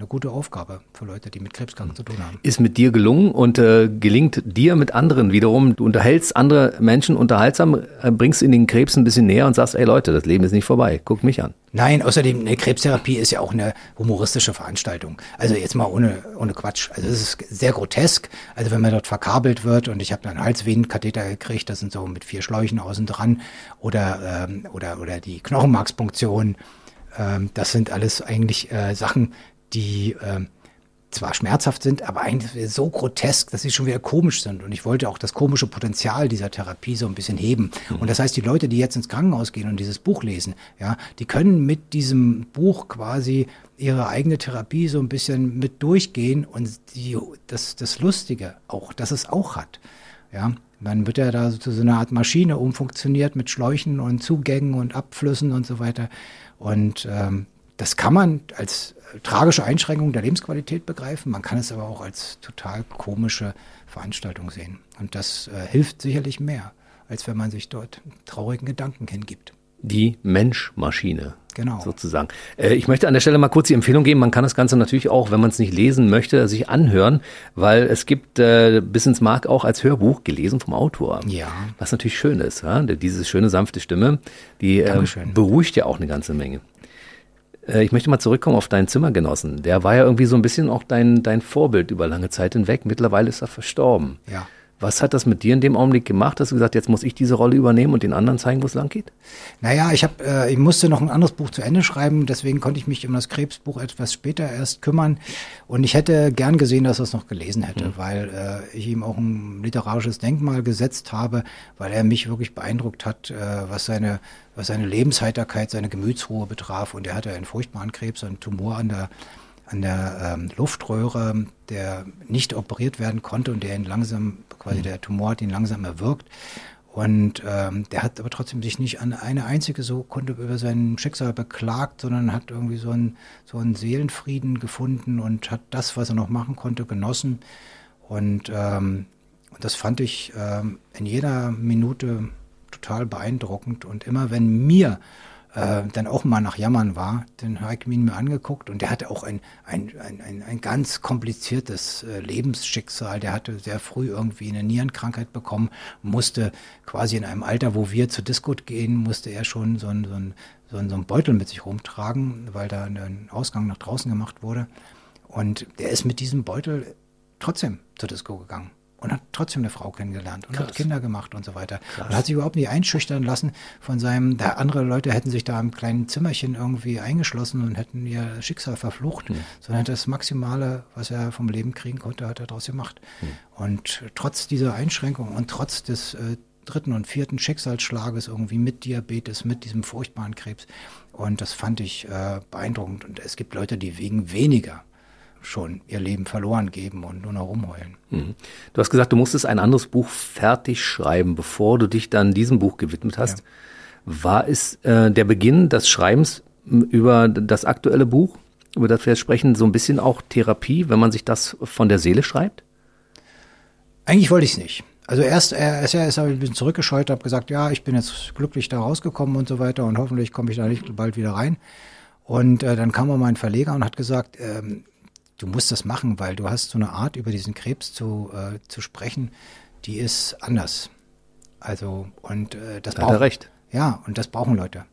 eine gute Aufgabe für Leute, die mit Krebskranken zu tun haben. Ist mit dir gelungen und äh, gelingt dir mit anderen wiederum. Du unterhältst andere Menschen unterhaltsam, äh, bringst ihnen den Krebs ein bisschen näher und sagst, ey Leute, das Leben ist nicht vorbei, guck mich an. Nein, außerdem, eine Krebstherapie ist ja auch eine humoristische Veranstaltung. Also jetzt mal ohne, ohne Quatsch. Also es ist sehr grotesk. Also wenn man dort verkabelt wird und ich habe einen Halsvenenkatheter gekriegt, das sind so mit vier Schläuchen außen dran oder, ähm, oder, oder die Knochenmarkspunktion. Ähm, das sind alles eigentlich äh, Sachen, die, äh, zwar schmerzhaft sind, aber eigentlich so grotesk, dass sie schon wieder komisch sind. Und ich wollte auch das komische Potenzial dieser Therapie so ein bisschen heben. Und das heißt, die Leute, die jetzt ins Krankenhaus gehen und dieses Buch lesen, ja, die können mit diesem Buch quasi ihre eigene Therapie so ein bisschen mit durchgehen und die, das, das Lustige auch, dass es auch hat. Ja, dann wird er da zu so einer Art Maschine umfunktioniert mit Schläuchen und Zugängen und Abflüssen und so weiter. Und ähm, das kann man als tragische Einschränkung der Lebensqualität begreifen. Man kann es aber auch als total komische Veranstaltung sehen. Und das äh, hilft sicherlich mehr, als wenn man sich dort traurigen Gedanken hingibt. Die Menschmaschine. Genau. Sozusagen. Äh, ich möchte an der Stelle mal kurz die Empfehlung geben. Man kann das Ganze natürlich auch, wenn man es nicht lesen möchte, sich anhören, weil es gibt äh, bis ins Mark auch als Hörbuch gelesen vom Autor. Ja. Was natürlich schön ist. Ja? Diese schöne, sanfte Stimme, die äh, beruhigt ja auch eine ganze Menge. Äh, ich möchte mal zurückkommen auf deinen Zimmergenossen. Der war ja irgendwie so ein bisschen auch dein, dein Vorbild über lange Zeit hinweg. Mittlerweile ist er verstorben. Ja. Was hat das mit dir in dem Augenblick gemacht, dass du gesagt jetzt muss ich diese Rolle übernehmen und den anderen zeigen, wo es lang geht? Naja, ich, hab, äh, ich musste noch ein anderes Buch zu Ende schreiben, deswegen konnte ich mich um das Krebsbuch etwas später erst kümmern. Und ich hätte gern gesehen, dass er es noch gelesen hätte, mhm. weil äh, ich ihm auch ein literarisches Denkmal gesetzt habe, weil er mich wirklich beeindruckt hat, äh, was, seine, was seine Lebensheiterkeit, seine Gemütsruhe betraf. Und er hatte einen furchtbaren Krebs, einen Tumor an der an der ähm, Luftröhre, der nicht operiert werden konnte und der ihn langsam, quasi mhm. der Tumor hat ihn langsam erwirkt. Und ähm, der hat aber trotzdem sich nicht an eine einzige Sekunde über sein Schicksal beklagt, sondern hat irgendwie so einen, so einen Seelenfrieden gefunden und hat das, was er noch machen konnte, genossen. Und ähm, das fand ich ähm, in jeder Minute total beeindruckend. Und immer wenn mir äh, dann auch mal nach Jammern war, den habe ich mir angeguckt und der hatte auch ein, ein, ein, ein, ein ganz kompliziertes äh, Lebensschicksal. Der hatte sehr früh irgendwie eine Nierenkrankheit bekommen, musste quasi in einem Alter, wo wir zur Disco gehen, musste er schon so ein, so ein, so ein, so ein Beutel mit sich rumtragen, weil da ein Ausgang nach draußen gemacht wurde. Und der ist mit diesem Beutel trotzdem zur Disco gegangen und hat trotzdem eine Frau kennengelernt und Krass. hat Kinder gemacht und so weiter. Krass. Und hat sich überhaupt nicht einschüchtern lassen von seinem, da andere Leute hätten sich da im kleinen Zimmerchen irgendwie eingeschlossen und hätten ihr Schicksal verflucht, mhm. sondern das Maximale, was er vom Leben kriegen konnte, hat er daraus gemacht. Mhm. Und trotz dieser Einschränkung und trotz des äh, dritten und vierten Schicksalsschlages irgendwie mit Diabetes, mit diesem furchtbaren Krebs. Und das fand ich äh, beeindruckend. Und es gibt Leute, die wegen weniger schon ihr Leben verloren geben und nur noch rumheulen. Mhm. Du hast gesagt, du musstest ein anderes Buch fertig schreiben, bevor du dich dann diesem Buch gewidmet hast. Ja. War es äh, der Beginn des Schreibens über das aktuelle Buch, über das wir jetzt sprechen, so ein bisschen auch Therapie, wenn man sich das von der Seele schreibt? Eigentlich wollte ich es nicht. Also erst, er ist ja ist ein bisschen zurückgescheut, habe gesagt, ja, ich bin jetzt glücklich da rausgekommen und so weiter und hoffentlich komme ich da nicht bald wieder rein. Und äh, dann kam mal mein Verleger und hat gesagt, ähm, du musst das machen, weil du hast so eine Art, über diesen Krebs zu, äh, zu sprechen, die ist anders. Also, und äh, das da braucht. recht. Ja, und das brauchen Leute.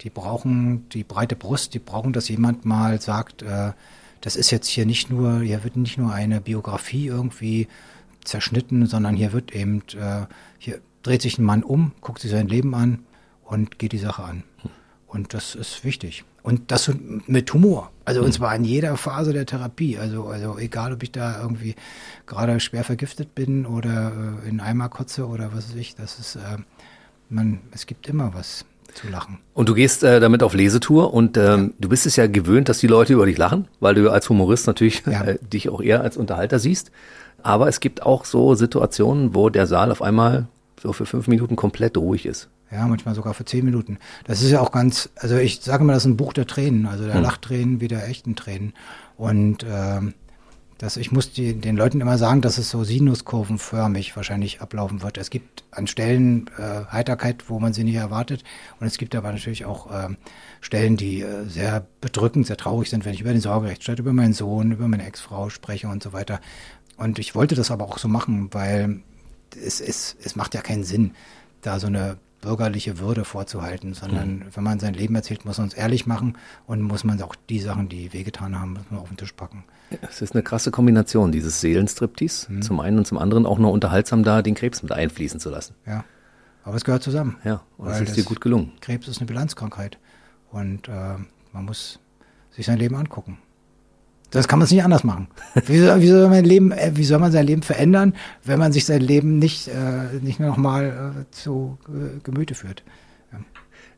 Die brauchen die breite Brust, die brauchen, dass jemand mal sagt, äh, das ist jetzt hier nicht nur, hier wird nicht nur eine Biografie irgendwie zerschnitten, sondern hier wird eben, äh, hier dreht sich ein Mann um, guckt sich sein Leben an und geht die Sache an. Hm. Und das ist wichtig. Und das mit Humor. Also und hm. zwar in jeder Phase der Therapie. Also, also egal, ob ich da irgendwie gerade schwer vergiftet bin oder äh, in Eimer kotze oder was weiß ich, das ist, äh, man, es gibt immer was zu lachen. Und du gehst äh, damit auf Lesetour und ähm, ja. du bist es ja gewöhnt, dass die Leute über dich lachen, weil du als Humorist natürlich ja. äh, dich auch eher als Unterhalter siehst. Aber es gibt auch so Situationen, wo der Saal auf einmal so für fünf Minuten komplett ruhig ist. Ja, manchmal sogar für zehn Minuten. Das ist ja auch ganz, also ich sage mal, das ist ein Buch der Tränen, also der hm. Lachtränen wie der echten Tränen. Und ähm, das, ich muss die, den Leuten immer sagen, dass es so sinuskurvenförmig wahrscheinlich ablaufen wird. Es gibt an Stellen äh, Heiterkeit, wo man sie nicht erwartet. Und es gibt aber natürlich auch äh, Stellen, die äh, sehr bedrückend, sehr traurig sind, wenn ich über den Sorgerechtsstreit, über meinen Sohn, über meine Ex-Frau spreche und so weiter. Und ich wollte das aber auch so machen, weil es, es, es macht ja keinen Sinn, da so eine bürgerliche Würde vorzuhalten, sondern mhm. wenn man sein Leben erzählt, muss man es ehrlich machen und muss man auch die Sachen, die wehgetan haben, muss man auf den Tisch packen. Es ist eine krasse Kombination, dieses Seelenstriptease mhm. zum einen und zum anderen auch noch unterhaltsam da den Krebs mit einfließen zu lassen. Ja, aber es gehört zusammen. Ja, und das ist dir gut gelungen. Krebs ist eine Bilanzkrankheit und äh, man muss sich sein Leben angucken. Das kann man nicht anders machen. Wie soll, wie soll man Leben, äh, wie soll man sein Leben verändern, wenn man sich sein Leben nicht, äh, nicht nur noch mal äh, zu äh, Gemüte führt? Ja.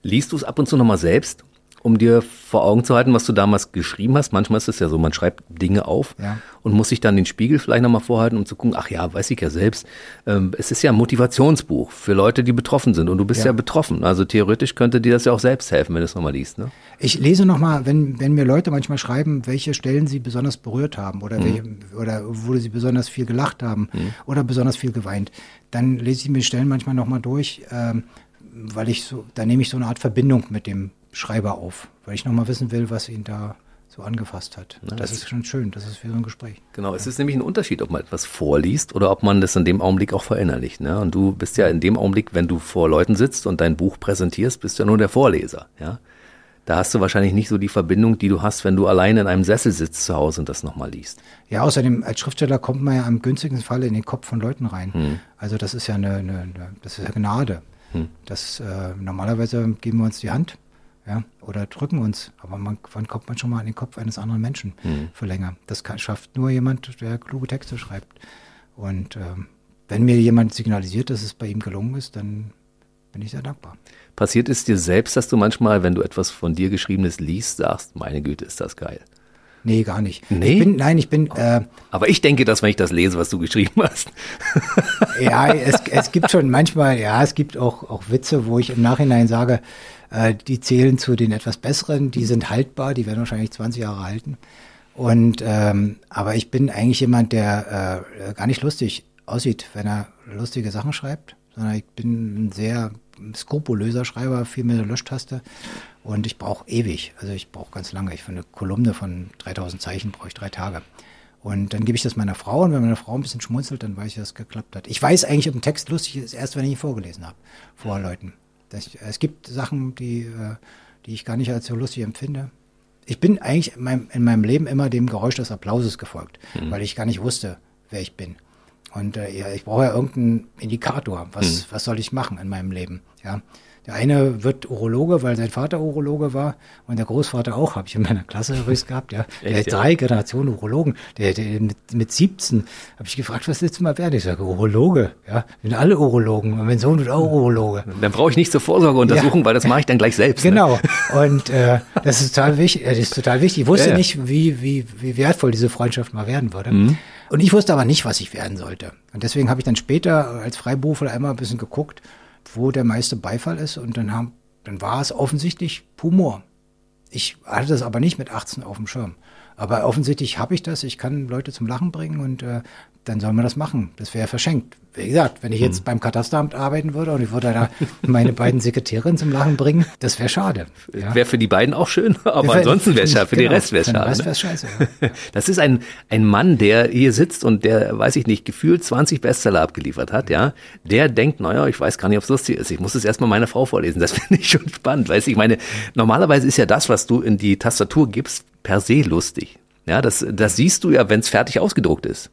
Liest du es ab und zu nochmal selbst? Um dir vor Augen zu halten, was du damals geschrieben hast. Manchmal ist es ja so, man schreibt Dinge auf ja. und muss sich dann den Spiegel vielleicht nochmal vorhalten, um zu gucken, ach ja, weiß ich ja selbst. Ähm, es ist ja ein Motivationsbuch für Leute, die betroffen sind und du bist ja, ja betroffen. Also theoretisch könnte dir das ja auch selbst helfen, wenn du es nochmal liest. Ne? Ich lese nochmal, wenn, wenn mir Leute manchmal schreiben, welche Stellen sie besonders berührt haben oder, mhm. welche, oder wo sie besonders viel gelacht haben mhm. oder besonders viel geweint, dann lese ich mir Stellen manchmal nochmal durch, ähm, weil ich so, da nehme ich so eine Art Verbindung mit dem Schreiber auf, weil ich nochmal wissen will, was ihn da so angefasst hat. Ja, das, das ist schon schön, das ist wie so ein Gespräch. Genau, ja. es ist nämlich ein Unterschied, ob man etwas vorliest oder ob man das in dem Augenblick auch verinnerlicht. Ne? Und du bist ja in dem Augenblick, wenn du vor Leuten sitzt und dein Buch präsentierst, bist du ja nur der Vorleser. Ja? Da hast du wahrscheinlich nicht so die Verbindung, die du hast, wenn du allein in einem Sessel sitzt zu Hause und das nochmal liest. Ja, außerdem als Schriftsteller kommt man ja am günstigsten Falle in den Kopf von Leuten rein. Hm. Also das ist ja eine, eine, eine das ist ja Gnade. Hm. Das äh, normalerweise geben wir uns die Hand ja, oder drücken uns. Aber man, wann kommt man schon mal an den Kopf eines anderen Menschen mhm. für länger? Das kann, schafft nur jemand, der kluge Texte schreibt. Und ähm, wenn mir jemand signalisiert, dass es bei ihm gelungen ist, dann bin ich sehr dankbar. Passiert es dir selbst, dass du manchmal, wenn du etwas von dir Geschriebenes liest, sagst, meine Güte, ist das geil? Nee, gar nicht. Nee? Ich bin, nein, ich bin. Äh, Aber ich denke das, wenn ich das lese, was du geschrieben hast. ja, es, es gibt schon manchmal, ja, es gibt auch, auch Witze, wo ich im Nachhinein sage, äh, die zählen zu den etwas besseren, die sind haltbar, die werden wahrscheinlich 20 Jahre halten. Und ähm, aber ich bin eigentlich jemand, der äh, gar nicht lustig aussieht, wenn er lustige Sachen schreibt, sondern ich bin ein sehr skrupulöser Schreiber, viel mit Löschtaste und ich brauche ewig, also ich brauche ganz lange. Ich für eine Kolumne von 3000 Zeichen brauche ich drei Tage. Und dann gebe ich das meiner Frau und wenn meine Frau ein bisschen schmunzelt, dann weiß ich, dass es geklappt hat. Ich weiß eigentlich, ob ein Text lustig ist, erst wenn ich ihn vorgelesen habe vor Leuten. Das, es gibt Sachen, die, äh, die ich gar nicht als so lustig empfinde. Ich bin eigentlich in meinem, in meinem Leben immer dem Geräusch des Applauses gefolgt, mhm. weil ich gar nicht wusste, wer ich bin. Und äh, ich brauche ja irgendeinen Indikator. Was, mhm. was soll ich machen in meinem Leben? Ja. Der eine wird Urologe, weil sein Vater Urologe war und der Großvater auch, habe ich in meiner Klasse [LAUGHS] übrigens gehabt, ja. Der hat drei Generationen Urologen. Der, der mit, mit 17 habe ich gefragt, was willst du mal werden? Ich sage, Urologe, ja. Wir sind alle Urologen und mein Sohn wird auch Urologe. Dann brauche ich nicht zur Vorsorgeuntersuchung, ja. weil das mache ich dann gleich selbst. Ne? Genau. Ne? Und äh, das ist total wichtig. Das ist total wichtig. Ich wusste ja. nicht, wie, wie, wie wertvoll diese Freundschaft mal werden würde. Mhm. Und ich wusste aber nicht, was ich werden sollte. Und deswegen habe ich dann später als Freiberufler einmal ein bisschen geguckt, wo der meiste Beifall ist. Und dann, haben, dann war es offensichtlich Humor. Ich hatte das aber nicht mit 18 auf dem Schirm. Aber offensichtlich habe ich das. Ich kann Leute zum Lachen bringen und äh, dann soll man das machen. Das wäre verschenkt. Wie gesagt, wenn ich jetzt hm. beim Katasteramt arbeiten würde und ich würde da meine [LAUGHS] beiden Sekretärinnen zum Lachen bringen, das wäre schade. Ja? Wäre für die beiden auch schön, aber wär, ansonsten wäre es schade. Für genau, den Rest wäre es schade. Ne? scheiße, ja. [LAUGHS] Das ist ein, ein Mann, der hier sitzt und der, weiß ich nicht, gefühlt 20 Bestseller abgeliefert hat, ja. Der denkt, naja, ich weiß gar nicht, ob es lustig ist. Ich muss es erstmal meiner Frau vorlesen. Das [LAUGHS] finde ich schon spannend. Weißt du, ich meine, normalerweise ist ja das, was du in die Tastatur gibst, per se lustig. Ja, das, das siehst du ja, wenn es fertig ausgedruckt ist.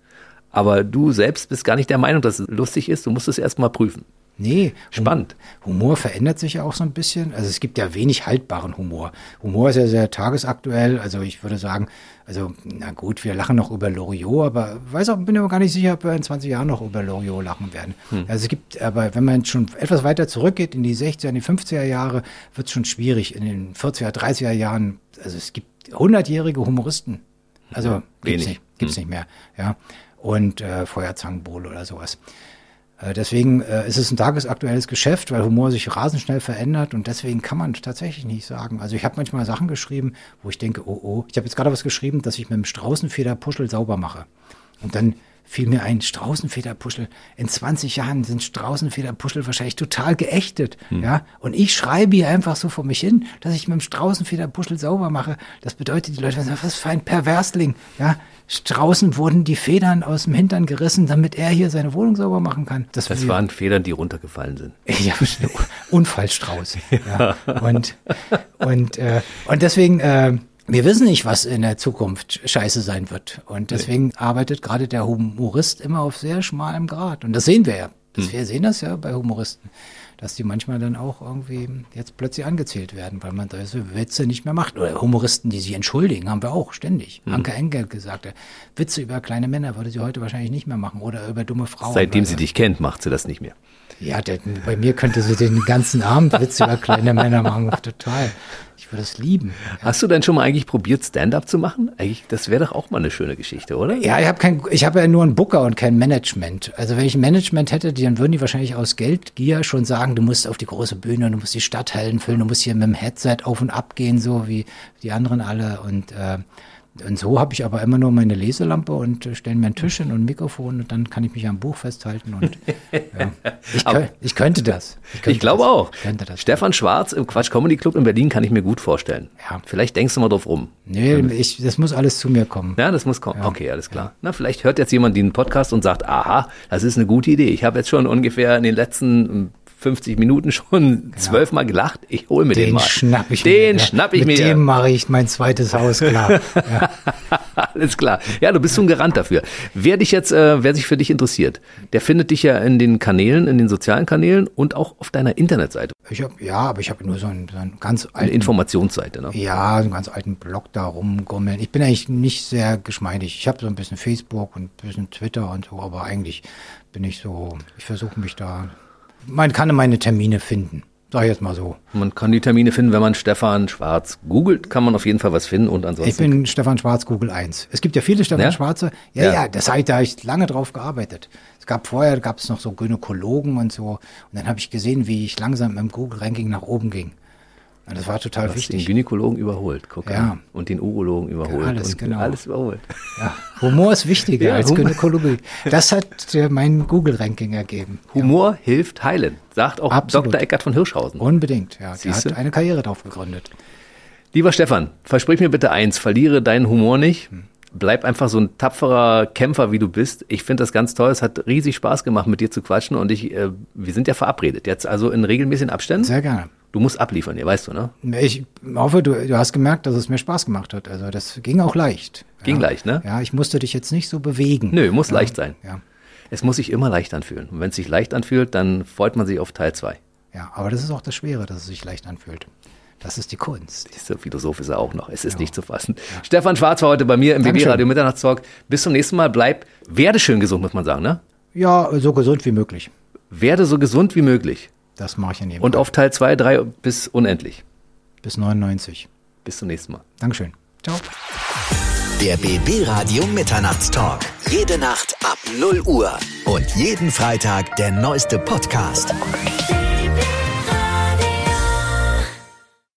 Aber du selbst bist gar nicht der Meinung, dass es lustig ist. Du musst es erst mal prüfen. Nee, spannend. Humor verändert sich ja auch so ein bisschen. Also es gibt ja wenig haltbaren Humor. Humor ist ja sehr tagesaktuell. Also ich würde sagen, also na gut, wir lachen noch über Loriot, aber weiß auch, bin aber gar nicht sicher, ob wir in 20 Jahren noch über Loriot lachen werden. Hm. Also es gibt, aber wenn man schon etwas weiter zurückgeht in die 60er, in die 50er Jahre, wird es schon schwierig. In den 40er, 30er Jahren, also es gibt hundertjährige Humoristen. Also ja, gibt's nicht, gibt's hm. nicht mehr. Ja und äh, Feuerzangenbowle oder sowas. Äh, deswegen äh, ist es ein tagesaktuelles Geschäft, weil Humor sich rasend schnell verändert und deswegen kann man tatsächlich nicht sagen. Also ich habe manchmal Sachen geschrieben, wo ich denke, oh oh, ich habe jetzt gerade was geschrieben, dass ich mit dem Straußenfederpuschel sauber mache. Und dann fiel mir ein Straußenfederpuschel. In 20 Jahren sind Straußenfederpuschel wahrscheinlich total geächtet. Hm. Ja, und ich schreibe hier einfach so vor mich hin, dass ich mit dem Straußenfederpuschel sauber mache. Das bedeutet, die Leute sagen, was für ein Perversling. Ja, Straußen wurden die Federn aus dem Hintern gerissen, damit er hier seine Wohnung sauber machen kann. Das, das waren Federn, die runtergefallen sind. [LAUGHS] Ja, Unfallstrauß. [LAUGHS] ja. Und, und, äh, und deswegen, äh, wir wissen nicht, was in der Zukunft scheiße sein wird. Und deswegen nee. arbeitet gerade der Humorist immer auf sehr schmalem Grad. Und das sehen wir ja. Das, hm. Wir sehen das ja bei Humoristen dass die manchmal dann auch irgendwie jetzt plötzlich angezählt werden, weil man diese Witze nicht mehr macht. Oder Humoristen, die sich entschuldigen, haben wir auch ständig. Mhm. Anke Engel gesagt, Witze über kleine Männer würde sie heute wahrscheinlich nicht mehr machen oder über dumme Frauen. Seitdem sie dich kennt, macht sie das nicht mehr. Ja, der, bei mir könnte sie den ganzen Abend Witze über kleine Männer machen. [LAUGHS] Total. Ich würde es lieben. Hast du denn schon mal eigentlich probiert, Stand-up zu machen? Eigentlich, das wäre doch auch mal eine schöne Geschichte, oder? Ja, ich habe kein, ich habe ja nur einen Booker und kein Management. Also wenn ich ein Management hätte, dann würden die wahrscheinlich aus Geldgier schon sagen, du musst auf die große Bühne, du musst die Stadthallen füllen, du musst hier mit dem Headset auf und ab gehen, so wie die anderen alle. Und äh, und so habe ich aber immer nur meine Leselampe und äh, stelle mir einen Tisch hin und ein Mikrofon und dann kann ich mich am Buch festhalten und [LAUGHS] ja. ich, könnt, ich, könnte das. Ich, ich glaube auch. Das. Stefan Schwarz im Quatsch Comedy Club in Berlin kann ich mir gut vorstellen. Ja. Vielleicht denkst du mal drauf rum. Nee, ich, das muss alles zu mir kommen. Ja, das muss kommen. Ja. Okay, alles klar. Na, vielleicht hört jetzt jemand den Podcast und sagt, aha, das ist eine gute Idee. Ich habe jetzt schon ungefähr in den letzten 50 Minuten schon genau. zwölfmal gelacht. Ich hole mir den, den mal. Schnapp ich den mir, schnapp ich Mit mir. Mit dem mache ich mein zweites Haus klar. [LAUGHS] ja. Alles klar. Ja, du bist so ein Garant dafür. Wer dich jetzt, äh, wer sich für dich interessiert, der findet dich ja in den Kanälen, in den sozialen Kanälen und auch auf deiner Internetseite. Ich hab, ja, aber ich habe nur so einen, so einen ganz alten. Eine Informationsseite, ne? Ja, so einen ganz alten Blog da rumgummeln. Ich bin eigentlich nicht sehr geschmeidig. Ich habe so ein bisschen Facebook und ein bisschen Twitter und so, aber eigentlich bin ich so, ich versuche mich da man kann meine Termine finden. Sag ich jetzt mal so. Man kann die Termine finden, wenn man Stefan Schwarz googelt, kann man auf jeden Fall was finden und ansonsten. Ich bin Stefan Schwarz Google 1. Es gibt ja viele Stefan ja? Schwarze. Ja, ja, ja das habe ich, da ich lange drauf gearbeitet. Es gab vorher, gab es noch so Gynäkologen und so. Und dann habe ich gesehen, wie ich langsam im Google-Ranking nach oben ging. Das war total du hast wichtig. den Gynäkologen überholt, guck ja. An. Und den Urologen überholt. Alles, genau. Alles überholt. Ja. Humor ist wichtiger ja, als Humor. Gynäkologie. [LAUGHS] Das hat äh, mein Google-Ranking ergeben. Humor ja. hilft heilen, sagt auch Absolut. Dr. Eckert von Hirschhausen. Unbedingt, ja. Er hat eine Karriere darauf gegründet. Lieber Stefan, versprich mir bitte eins, verliere deinen Humor nicht. Hm. Bleib einfach so ein tapferer Kämpfer, wie du bist. Ich finde das ganz toll. Es hat riesig Spaß gemacht, mit dir zu quatschen. Und ich, äh, wir sind ja verabredet. Jetzt also in regelmäßigen Abständen. Sehr gerne. Du musst abliefern, ja, weißt du, ne? Ich hoffe, du, du hast gemerkt, dass es mir Spaß gemacht hat. Also das ging auch leicht. Ging ja. leicht, ne? Ja, ich musste dich jetzt nicht so bewegen. Nö, muss ja. leicht sein. Ja. Es muss sich immer leicht anfühlen. Und wenn es sich leicht anfühlt, dann freut man sich auf Teil 2. Ja, aber das ist auch das Schwere, dass es sich leicht anfühlt. Das ist die Kunst. Diese Philosoph ist er auch noch. Es ist ja. nicht zu fassen. Ja. Stefan Schwarz war heute bei mir im BB-Radio Mitternachtstalk. Bis zum nächsten Mal. Bleib, werde schön gesund, muss man sagen, ne? Ja, so gesund wie möglich. Werde so gesund wie möglich. Das mache ich in jedem Und Fall. auf Teil 2, 3 bis unendlich. Bis 99. Bis zum nächsten Mal. Dankeschön. Ciao. Der BB Radio Mitternachtstalk. Jede Nacht ab 0 Uhr. Und jeden Freitag der neueste Podcast.